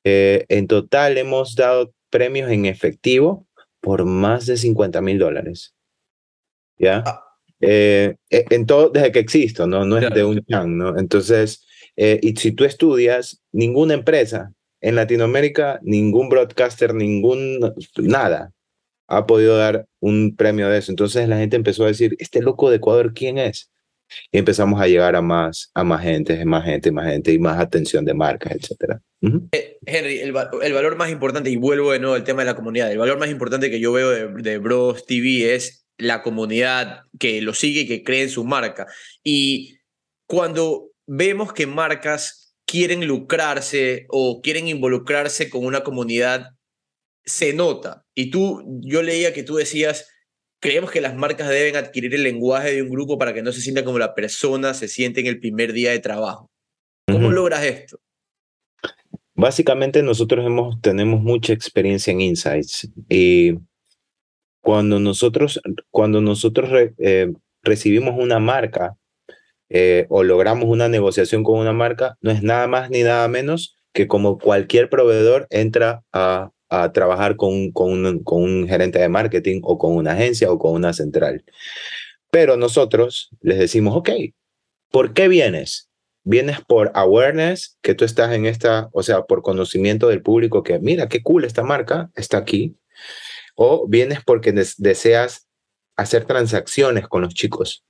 Eh, en total hemos dado premios en efectivo por más de 50 mil dólares. ¿Ya? Ah. Eh, eh, en todo, desde que existo, ¿no? No es Claro. de un chan, ¿no? Entonces, eh, y si tú estudias, ninguna empresa en Latinoamérica, ningún broadcaster, ningún, nada, ha podido dar un premio de eso. Entonces la gente empezó a decir, este loco de Ecuador, ¿quién es? Y empezamos a llegar a más, a más gente, más gente, más gente, y más atención de marcas, etcétera. Ujú. Henry, el, el valor más importante, y vuelvo de nuevo al tema de la comunidad, el valor más importante que yo veo de, de Bros TV es la comunidad que lo sigue y que cree en su marca. Y cuando vemos que marcas quieren lucrarse o quieren involucrarse con una comunidad, se nota. Y tú, yo leía que tú decías, creemos que las marcas deben adquirir el lenguaje de un grupo para que no se sienta como la persona se siente en el primer día de trabajo. ¿Cómo logras esto? Básicamente nosotros hemos, tenemos mucha experiencia en insights y cuando nosotros, cuando nosotros re- eh, recibimos una marca eh, o logramos una negociación con una marca, no es nada más ni nada menos que como cualquier proveedor entra a, a trabajar con, con, un, gerente de marketing o con una agencia o con una central. Pero nosotros les decimos, ok, ¿por qué vienes? vienes por awareness, que tú estás en esta, o sea, por conocimiento del público que, mira, qué cool esta marca, está aquí, o vienes porque des- deseas hacer transacciones con los chicos.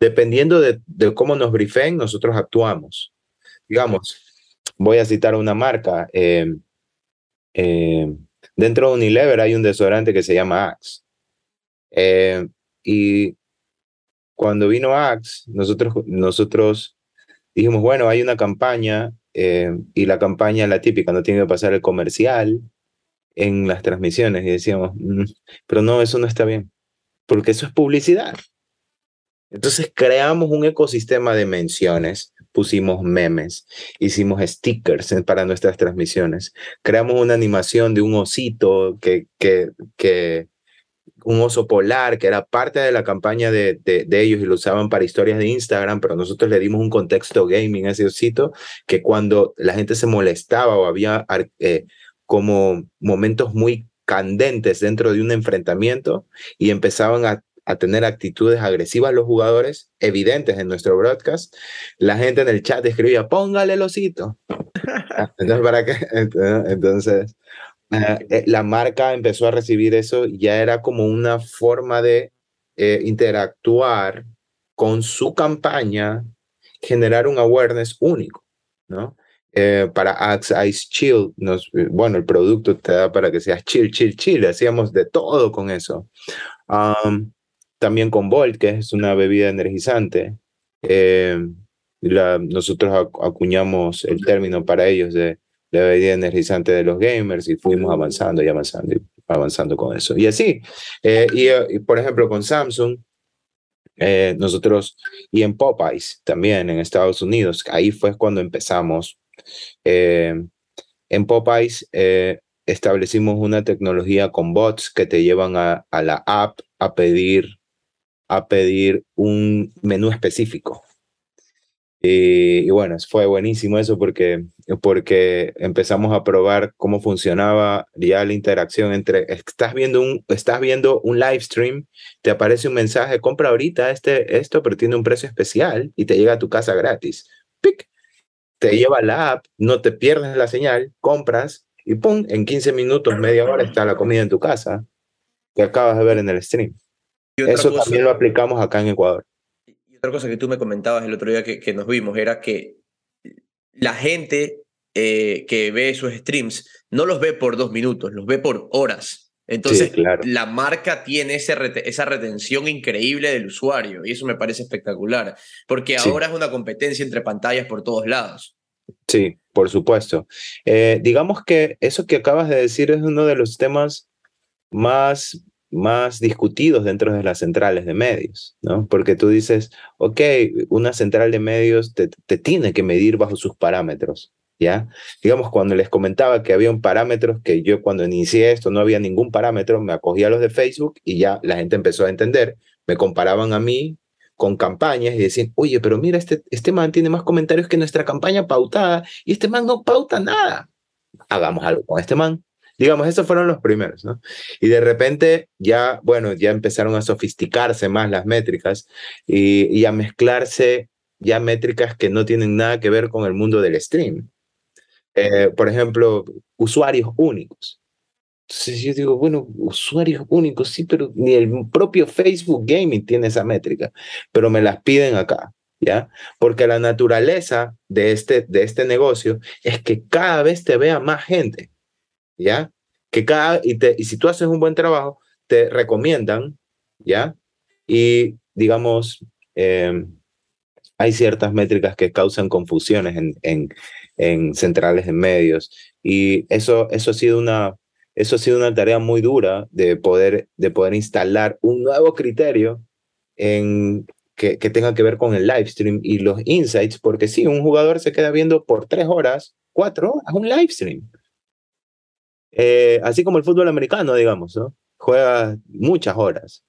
Dependiendo de, cómo nos briefen, nosotros actuamos. Digamos, voy a citar una marca. eh, eh, dentro de Unilever hay un desodorante que se llama Axe. Eh, y cuando vino Axe, nosotros, nosotros dijimos, bueno, hay una campaña eh, y la campaña, la típica, no tiene que pasar el comercial en las transmisiones y decíamos, "Mm, pero no, eso no está bien, porque eso es publicidad. Entonces creamos un ecosistema de menciones, pusimos memes, hicimos stickers para nuestras transmisiones, creamos una animación de un osito que, que, que un oso polar que era parte de la campaña de, de, ellos y lo usaban para historias de Instagram, pero nosotros le dimos un contexto gaming a ese osito que cuando la gente se molestaba o había eh, como momentos muy candentes dentro de un enfrentamiento y empezaban a, a tener actitudes agresivas los jugadores, evidentes en nuestro broadcast, la gente en el chat escribía, póngale el osito. Entonces, ¿para qué? Entonces, eh, eh, la marca empezó a recibir eso, ya era como una forma de eh, interactuar con su campaña, generar un awareness único, ¿no? eh, para Axe Ice Chill, nos, bueno, el producto te da para que seas chill, chill, chill. Hacíamos de todo con eso. Am, también con Volt, que es una bebida energizante. Eh, nosotros acu- acuñamos el término para ellos de la bebida energizante de los gamers y fuimos avanzando y avanzando y avanzando con eso. Y así, eh, y, por ejemplo con Samsung, eh, nosotros, y en Popeyes también en Estados Unidos, ahí fue cuando empezamos. Eh, en Popeyes establecimos una tecnología con bots que te llevan a la app a pedir, a pedir un menú específico. Y, y bueno, fue buenísimo eso porque, porque empezamos a probar cómo funcionaba ya la interacción entre, estás viendo un, estás viendo un live stream, te aparece un mensaje, compra ahorita este, esto, pero tiene un precio especial y te llega a tu casa gratis. ¡Pic! Te lleva la app, no te pierdes la señal, compras y ¡pum! En 15 minutos, media hora está la comida en tu casa que acabas de ver en el stream. Eso cosa- también lo aplicamos acá en Ecuador. Y otra cosa que tú me comentabas el otro día que, que nos vimos era que la gente eh, que ve sus streams no los ve por dos minutos, los ve por horas. Entonces, claro. la marca tiene ese rete- esa retención increíble del usuario y eso me parece espectacular, porque Sí. ahora es una competencia entre pantallas por todos lados. Sí, por supuesto. Eh, digamos que eso que acabas de decir es uno de los temas más, más discutidos dentro de las centrales de medios, ¿no? Porque tú dices, ok, una central de medios te, tiene que medir bajo sus parámetros, ¿ya? Digamos, cuando les comentaba que había un parámetro, que yo cuando inicié esto no había ningún parámetro, me acogía a los de Facebook y ya la gente empezó a entender, me comparaban a mí con campañas y decían, oye, pero mira, este, este man tiene más comentarios que nuestra campaña pautada y este man no pauta nada. Hagamos algo con este man. Digamos, esos fueron los primeros, ¿no? Y de repente ya, bueno, ya empezaron a sofisticarse más las métricas y, y a mezclarse ya métricas que no tienen nada que ver con el mundo del stream. Eh, por ejemplo, usuarios únicos. Entonces yo digo, bueno, usuarios únicos, sí, pero ni el propio Facebook Gaming tiene esa métrica, pero me las piden acá, ¿ya? Porque la naturaleza de este, de este negocio es que cada vez te vea más gente, ¿ya? Que cada, y, te, y si tú haces un buen trabajo, te recomiendan, ¿ya? Y digamos, eh, hay ciertas métricas que causan confusiones en, en, en centrales de medios y eso, eso ha sido una eso ha sido una tarea muy dura de poder, de poder instalar un nuevo criterio en, que, que tenga que ver con el live stream y los insights, porque sí, un jugador se queda viendo por tres horas, cuatro horas, un live stream. Eh, así como el fútbol americano, digamos, ¿no? Juega muchas horas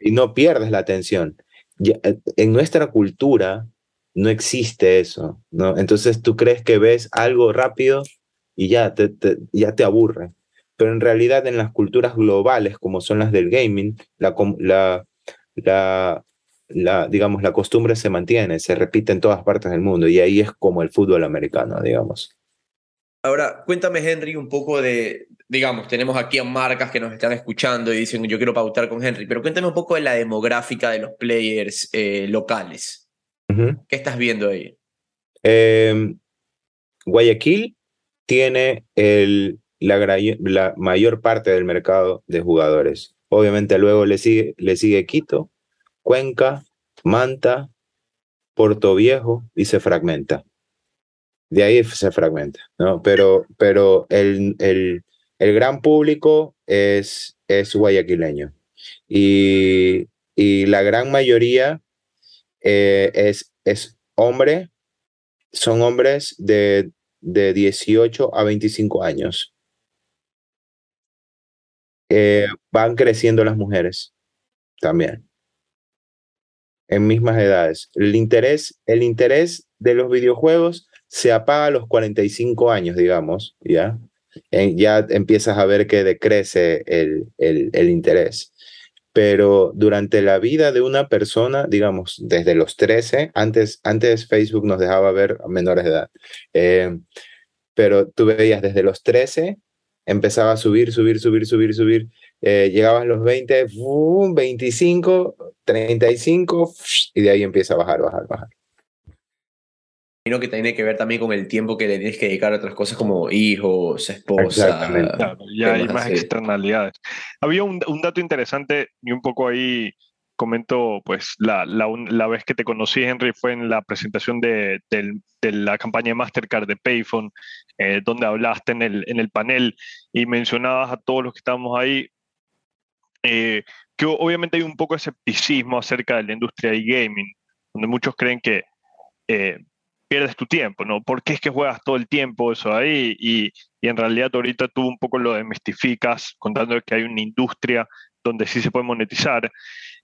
y no pierdes la atención. Eh, en nuestra cultura no existe eso, ¿no? Entonces tú crees que ves algo rápido y ya te, aburre pero en realidad en las culturas globales como son las del gaming, la, digamos, la costumbre se mantiene, se repite en todas partes del mundo y ahí es como el fútbol americano, digamos. Ahora, cuéntame, Henry, un poco de, digamos, tenemos aquí a marcas que nos están escuchando y dicen, yo quiero pautar con Henry, pero cuéntame un poco de la demográfica de los players eh, locales. ¿Qué estás viendo ahí? Eh, Guayaquil tiene el, la, la mayor parte del mercado de jugadores. Obviamente luego le sigue, le sigue Quito, Cuenca, Manta, Puerto Viejo y se fragmenta. De ahí se fragmenta, ¿no? Pero, pero el, el, el gran público es, es guayaquileño. Y, y la gran mayoría eh, es, es hombre, son hombres de, de 18 a 25 años. Eh, van creciendo las mujeres también, en mismas edades. El interés, el interés de los videojuegos se apaga a los 45 años, digamos, ¿ya? Ya empiezas a ver que decrece el, el, interés pero durante la vida de una persona, digamos, desde los 13, antes, antes Facebook nos dejaba ver a menores de edad, eh, pero tú veías desde los 13, empezaba a subir, subir, subir, subir, subir, eh, llegabas a los 20, ¡fum! 25, 35, y de ahí empieza a bajar, bajar, bajar. Imagino que tiene que ver también con el tiempo que le tienes que dedicar a otras cosas como hijos, esposa. Claro, ya hay más así. externalidades. Había un, un dato interesante y un poco ahí comento, pues la, la, la vez que te conocí, Henry, fue en la presentación de, del- de la campaña de Mastercard de Payphone, eh, donde hablaste en el, en el panel y mencionabas a todos los que estábamos ahí, eh, que obviamente hay un poco de escepticismo acerca de la industria de gaming, donde muchos creen que eh, pierdes tu tiempo, ¿no? ¿Por qué es que juegas todo el tiempo eso ahí? Y, y en realidad ahorita tú un poco lo desmistificas contando que hay una industria donde sí se puede monetizar.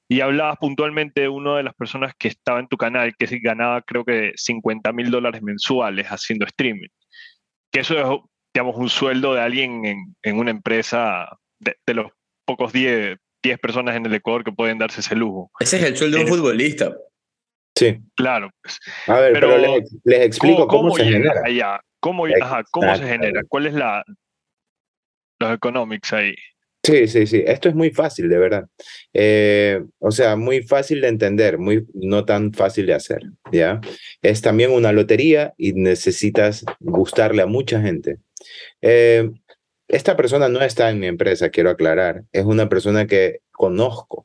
Y hablabas puntualmente de una de las personas que estaba en tu canal, que ganaba creo que 50 mil dólares mensuales haciendo streaming. Que eso es, digamos, un sueldo de alguien en, en una empresa de, de los pocos 10, 10 personas en el Ecuador que pueden darse ese lujo. Ese es el sueldo de un futbolista. Sí. Claro, pues. A ver, pero, Pero, les, les explico cómo, se llegas genera. allá? ¿Cómo, ajá, ¿cómo se genera? ¿Cuál es la los economics ahí? Sí, sí, sí. Esto es muy fácil, de verdad. Eh, o sea, muy fácil de entender, muy no tan fácil de hacer, ¿ya? Es también una lotería y necesitas gustarle a mucha gente. Eh, esta persona no está en mi empresa, quiero aclarar. Es una persona que conozco,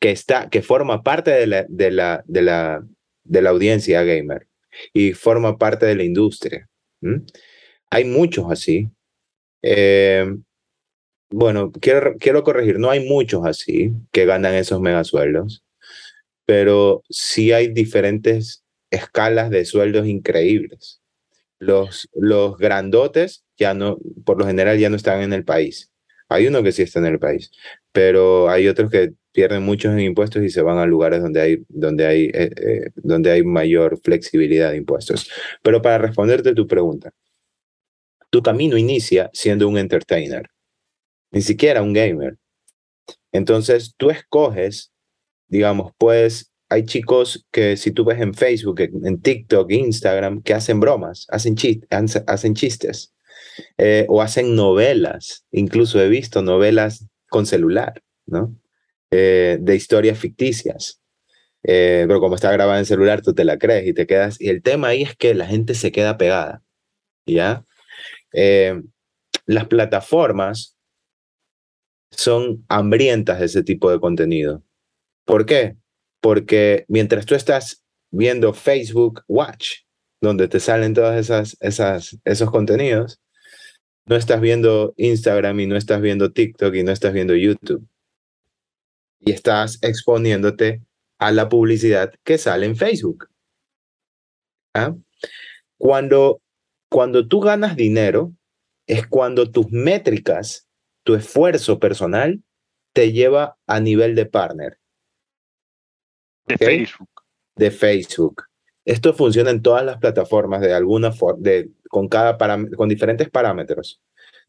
que está, que forma parte de la, de la, de la, de la audiencia gamer y forma parte de la industria. Hay muchos así. Eh, bueno, quiero, quiero corregir, no hay muchos así que ganan esos megasueldos, pero sí hay diferentes escalas de sueldos increíbles. Los, los grandotes ya no, por lo general ya no están en el país. Hay uno que sí está en el país, pero hay otros que pierden muchos en impuestos y se van a lugares donde hay, donde hay, eh, eh, donde hay mayor flexibilidad de impuestos. Pero para responderte tu pregunta, tu camino inicia siendo un entertainer ni siquiera un gamer. Entonces tú escoges, digamos, pues hay chicos que si tú ves en Facebook, en TikTok, Instagram, que hacen bromas, hacen, chis- hacen- hacen chistes eh, o hacen novelas. Incluso he visto novelas con celular, ¿no? Eh, de historias ficticias. Eh, pero como está grabada en celular, tú te la crees y te quedas. Y el tema ahí es que la gente se queda pegada, ¿ya? Eh, las plataformas son hambrientas de ese tipo de contenido. ¿Por qué? Porque mientras tú estás viendo Facebook Watch, donde te salen todos esas, esas, esos contenidos, no estás viendo Instagram y no estás viendo TikTok y no estás viendo YouTube. Y estás exponiéndote a la publicidad que sale en Facebook. ¿Ah? Cuando, cuando tú ganas dinero, es cuando tus métricas tu esfuerzo personal te lleva a nivel de partner De Ok. Facebook. de Facebook. Esto funciona en todas las plataformas de alguna forma, con, cada con diferentes parámetros.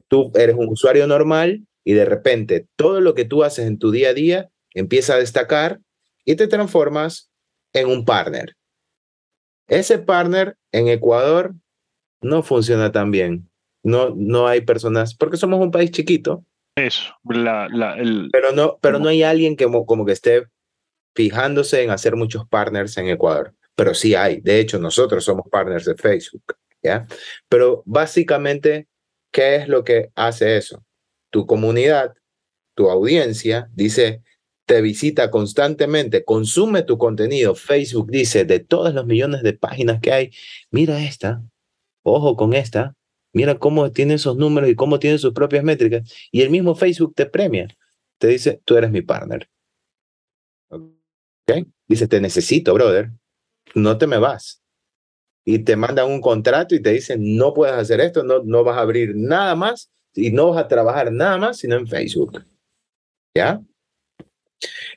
Tú eres un usuario normal y de repente todo lo que tú haces en tu día a día empieza a destacar y te transformas en un partner. Ese partner en Ecuador no funciona tan bien. No, no hay personas, porque somos un país chiquito, Eso. La, la, el, pero no, pero no hay alguien que mo- como que esté fijándose en hacer muchos partners en Ecuador. Pero sí hay. De hecho, nosotros somos partners de Facebook, ¿ya? Pero básicamente, ¿qué es lo que hace eso? Tu comunidad, tu audiencia, dice, te visita constantemente, consume tu contenido. Facebook dice, de todos los millones de páginas que hay, mira esta, ojo con esta, mira cómo tiene esos números y cómo tiene sus propias métricas. Y el mismo Facebook te premia te dice, tú eres mi partner. ¿Ok? Dice, te necesito, brother. No te me vas. Y te mandan un contrato y te dicen, no puedes hacer esto, no, no vas a abrir nada más y no vas a trabajar nada más sino en Facebook. ¿Ya?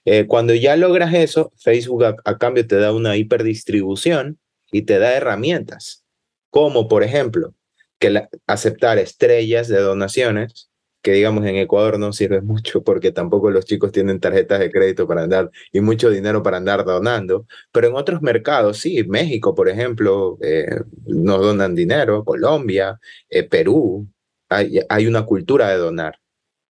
Eh, cuando ya logras eso, Facebook a, cambio te da una hiperdistribución y te da herramientas, como por ejemplo, que aceptar estrellas de donaciones, que digamos en Ecuador no sirve mucho porque tampoco los chicos tienen tarjetas de crédito para andar y mucho dinero para andar donando, pero en otros mercados, sí, México, por ejemplo, eh, nos donan dinero, Colombia, eh, Perú, hay una cultura de donar.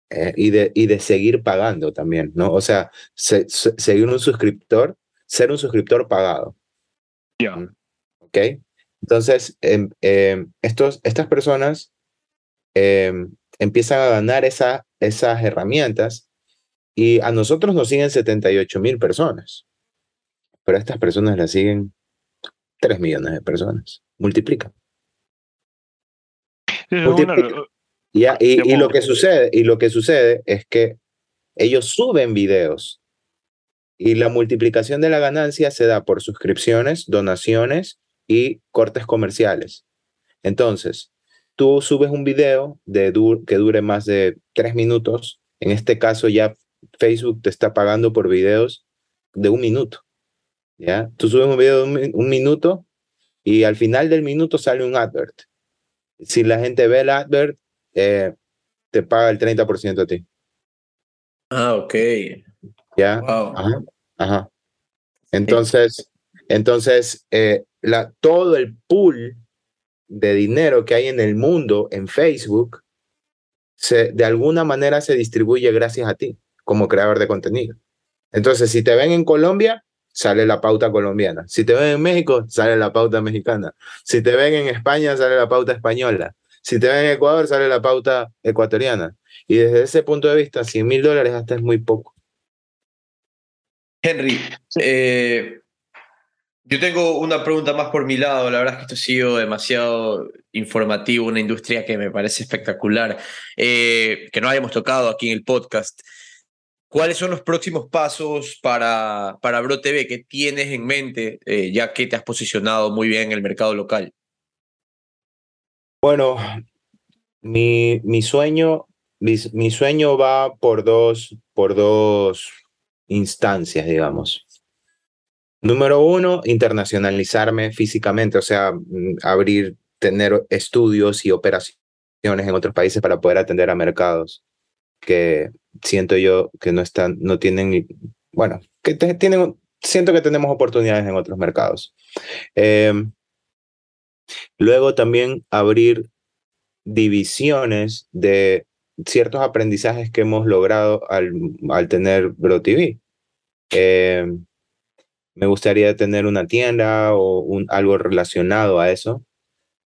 Eh, y, de, y de seguir pagando también, ¿no? O sea, se- se- seguir un suscriptor, ser un suscriptor pagado. ya. ¿ok? Entonces, em, em, estos, estas personas em, empiezan a ganar esa, esas herramientas y a nosotros nos siguen 78 mil personas, pero a estas personas las siguen 3 millones de personas. Multiplica. Sí, Multiplica. Y, y lo que sucede, y lo que sucede es que ellos suben videos y la multiplicación de la ganancia se da por suscripciones, donaciones y cortes comerciales. Entonces, tú subes un video de du- que dure más de tres minutos. En este caso, ya Facebook te está pagando por videos de un minuto. ¿ya? Tú subes un video de un, un minuto y al final del minuto sale un advert. Si la gente ve el advert, eh, te paga el 30% a ti. Ah, ok. ¿Ya? Wow. Ajá, ajá. Entonces, entonces eh, la, todo el pool de dinero que hay en el mundo en Facebook, se, de alguna manera se distribuye gracias a ti como creador de contenido. Entonces, si te ven en Colombia, sale la pauta colombiana. Si te ven en México, sale la pauta mexicana. Si te ven en España, sale la pauta española. Si te ven en Ecuador, sale la pauta ecuatoriana. Y desde ese punto de vista, 100 mil dólares hasta es muy poco. Henry, eh, yo tengo una pregunta más por mi lado. La verdad es que esto ha sido demasiado informativo, una industria que me parece espectacular, eh, que no hayamos tocado aquí en el podcast. ¿Cuáles son los próximos pasos para, para Bro TV? ¿Qué tienes en mente, eh, ya que te has posicionado muy bien en el mercado local? Bueno, mi, mi sueño, mi, sueño va por dos, por dos instancias, digamos. Número uno, internacionalizarme físicamente, o sea, mm, abrir, tener estudios y operaciones en otros países para poder atender a mercados que siento yo que no están, no tienen, bueno, que tienen, siento que tenemos oportunidades en otros mercados. Em, Luego también abrir divisiones de ciertos aprendizajes que hemos logrado al, al tener Bro TV. Eh, me gustaría tener una tienda o algo relacionado a eso.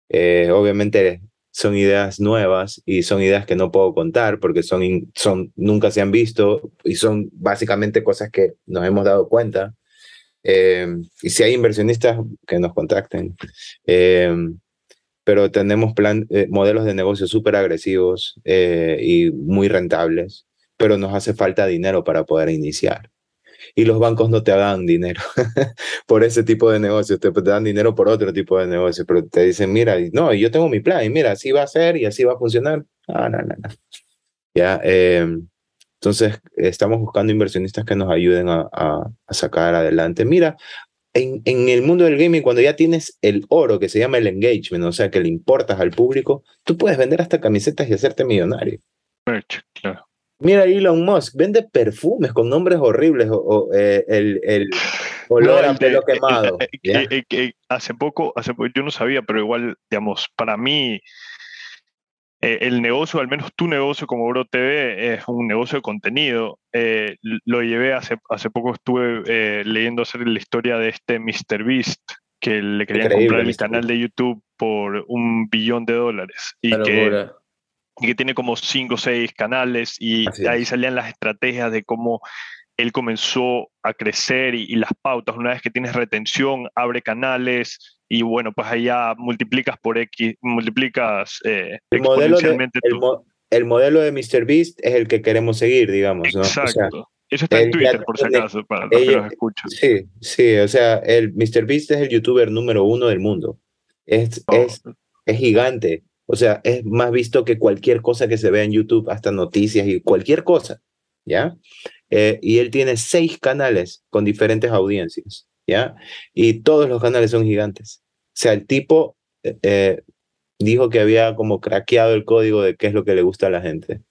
Eh, obviamente son ideas nuevas y son ideas que no puedo contar porque son, son, nunca se han visto y son básicamente cosas que nos hemos dado cuenta. Eh, y si hay inversionistas que nos contacten. Eh, pero tenemos plan, eh, modelos de negocio súper agresivos eh, y muy rentables, pero nos hace falta dinero para poder iniciar. Y los bancos no te dan dinero por ese tipo de negocios, te, te dan dinero por otro tipo de negocio, pero te dicen, mira, no, yo tengo mi plan, y mira, así va a ser y así va a funcionar. No, no, no, no. Ya, eh, entonces estamos buscando inversionistas que nos ayuden a, a- a sacar adelante. Mira, en, en el mundo del gaming, cuando ya tienes el oro que se llama el engagement, o sea, que le importas al público, tú puedes vender hasta camisetas y hacerte millonario. claro. Mira Elon Musk, vende perfumes con nombres horribles o, o, eh, el, el olor No, a de- pelo quemado. eh, eh, hace poco, hace yo no sabía, pero igual, digamos, para mí, eh, el negocio, al menos tu negocio como Bro TV, es un negocio de contenido. Eh, lo llevé hace, hace poco, estuve eh, leyendo hacer la historia de este Mr. Beast, que le querían Increíble, comprar el Mr. canal de YouTube por un billón de dólares. Y que locura. y que tiene como cinco o seis canales y Así ahí es. salían las estrategias de cómo él comenzó a crecer y, y las pautas. Una vez que tienes retención, abre canales y bueno, pues ahí ya multiplicas por X, multiplicas eh, El modelo, de, el, mo- el modelo de MrBeast es el que queremos seguir, digamos, ¿no? O sea, Exacto. Eso está en él ya Twitter, por si acaso, para los que nos escuchan. Sí, sí, o sea, el MrBeast es el youtuber número uno del mundo. Es, Oh, es, es gigante. O sea, es más visto que cualquier cosa que se vea en YouTube, hasta noticias y cualquier cosa, ¿ya? Eh, y él tiene seis canales con diferentes audiencias, ¿ya? Y todos los canales son gigantes. O sea, el tipo eh, eh, dijo que había como craqueado el código de qué es lo que le gusta a la gente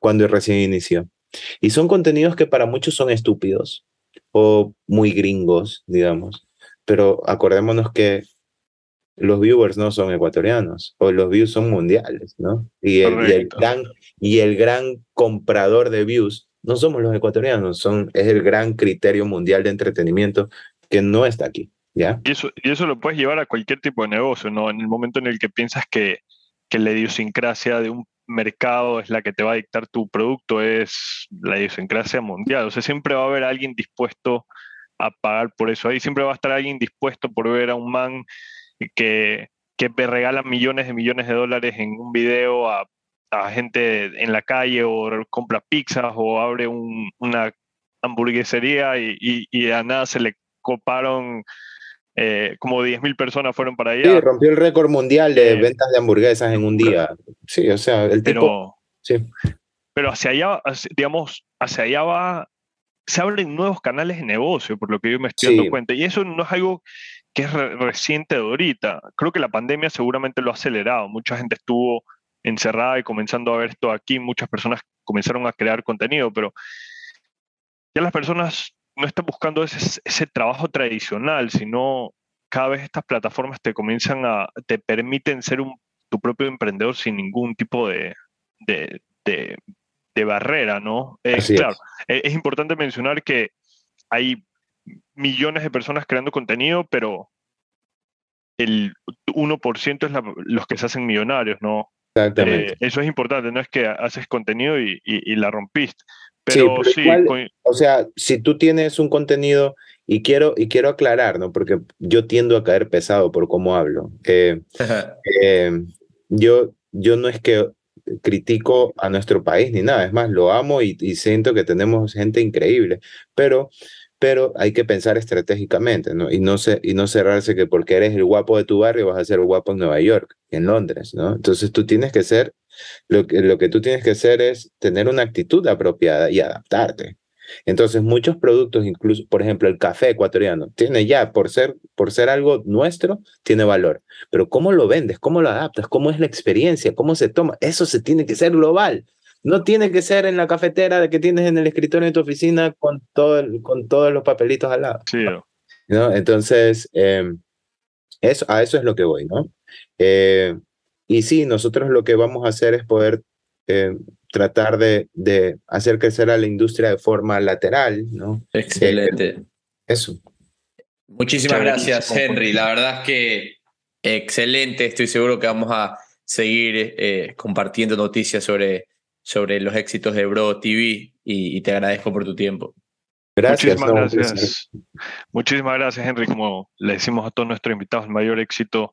cuando recién inició. Y son contenidos que para muchos son estúpidos o muy gringos, digamos. Pero acordémonos que los viewers no son ecuatorianos o los views son mundiales, ¿no? Y el, y el Correcto. gran, y el gran comprador de views no somos los ecuatorianos, son, es el gran criterio mundial de entretenimiento que no está aquí. ¿ya? Y eso, y eso lo puedes llevar a cualquier tipo de negocio, ¿no? En el momento en el que piensas que, que la idiosincrasia de un mercado es la que te va a dictar tu producto, es la idiosincrasia mundial. O sea, siempre va a haber alguien dispuesto a pagar por eso. Ahí siempre va a estar alguien dispuesto por ver a un man que, que regala millones de millones de dólares en un video a, a gente en la calle o compra pizzas o abre un- una hamburguesería y a nada se le coparon eh, como 10.000 personas fueron para allá. Sí, rompió el récord mundial de Eh, ventas de hamburguesas en un día. Sí, o sea, el tipo... pero, Sí, pero hacia allá, hacia- digamos, hacia allá va, se abren nuevos canales de negocio, por lo que yo me estoy Sí. dando cuenta. Y eso no es algo que es re- reciente de ahorita. Creo que la pandemia seguramente lo ha acelerado. Mucha gente estuvo encerrada y comenzando a ver esto aquí. Muchas personas comenzaron a crear contenido, pero ya las personas no están buscando ese, ese trabajo tradicional, sino cada vez estas plataformas te comienzan a, te permiten ser un, tu propio emprendedor sin ningún tipo de, de, de- de barrera, ¿no? Eh, es. claro, eh, es importante mencionar que hay millones de personas creando contenido, pero el 1% es la- los que se hacen millonarios, ¿no? exactamente. Eh, eso es importante, no es que haces contenido y, y- y la rompiste. Sí, Pero sí, igual- O sea, si tú tienes un contenido, y quiero, y quiero aclarar, ¿no? Porque yo tiendo a caer pesado por cómo hablo. Eh, eh, yo, yo no es que critico a nuestro país ni nada, es más, lo amo y, y siento que tenemos gente increíble, pero, pero hay que pensar estratégicamente, ¿no? Y no, se, y no cerrarse que porque eres el guapo de tu barrio vas a ser guapo en Nueva York, en Londres, ¿no? Entonces tú tienes que ser, lo que, lo que tú tienes que hacer es tener una actitud apropiada y adaptarte. Entonces, muchos productos, incluso, por ejemplo, el café ecuatoriano, tiene ya, por ser, por ser algo nuestro, tiene valor. Pero ¿cómo lo vendes? ¿Cómo lo adaptas? ¿Cómo es la experiencia? ¿Cómo se toma? Eso se tiene que ser global. No tiene que ser en la cafetera de que tienes en el escritorio de tu oficina con, todo el- con todos los papelitos al lado. sí, ¿no? Entonces, eh, eso, a eso es lo que voy, ¿no? Eh, y sí, nosotros lo que vamos a hacer es poder eh, tratar de, de hacer crecer a la industria de forma lateral, ¿no? Excelente. Eso. Muchísimas Muchas gracias, gracias, Henry. La verdad es que excelente. Estoy seguro que vamos a seguir eh, compartiendo noticias sobre, sobre los éxitos de Bro TV y, y te agradezco por tu tiempo. Gracias. Muchísimas no, gracias. Muchísimas gracias, Henry. Como le decimos a todos nuestros invitados, el mayor éxito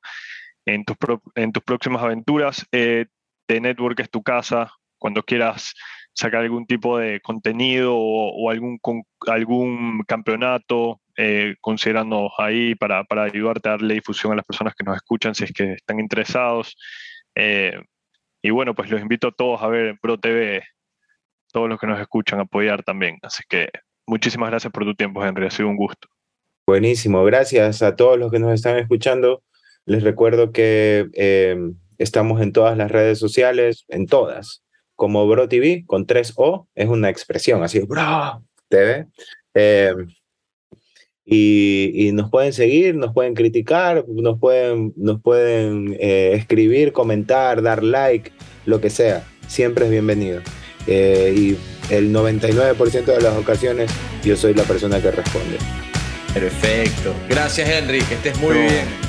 en tus, pro- en tus próximas aventuras. Eh, The Network es tu casa. Cuando quieras sacar algún tipo de contenido o, o algún, con- algún campeonato, eh, ahí para, para ayudarte a darle difusión a las personas que nos escuchan si es que están interesados. Eh, y bueno, pues los invito a todos a ver en Pro TV, todos los que nos escuchan, a apoyar también. Así que muchísimas gracias por tu tiempo, Henry. Ha sido un gusto. Buenísimo, gracias a todos los que nos están escuchando. Les recuerdo que eh, estamos en todas las redes sociales, en todas, como Bro TV, con tres O, es una expresión, así, Bro TV. Eh, y, y nos pueden seguir, nos pueden criticar, nos pueden, nos pueden eh, escribir, comentar, dar like, lo que sea, siempre es bienvenido. Eh, y el 99% de las ocasiones yo soy la persona que responde. Perfecto. Gracias, Henry. Que estés muy No. bien.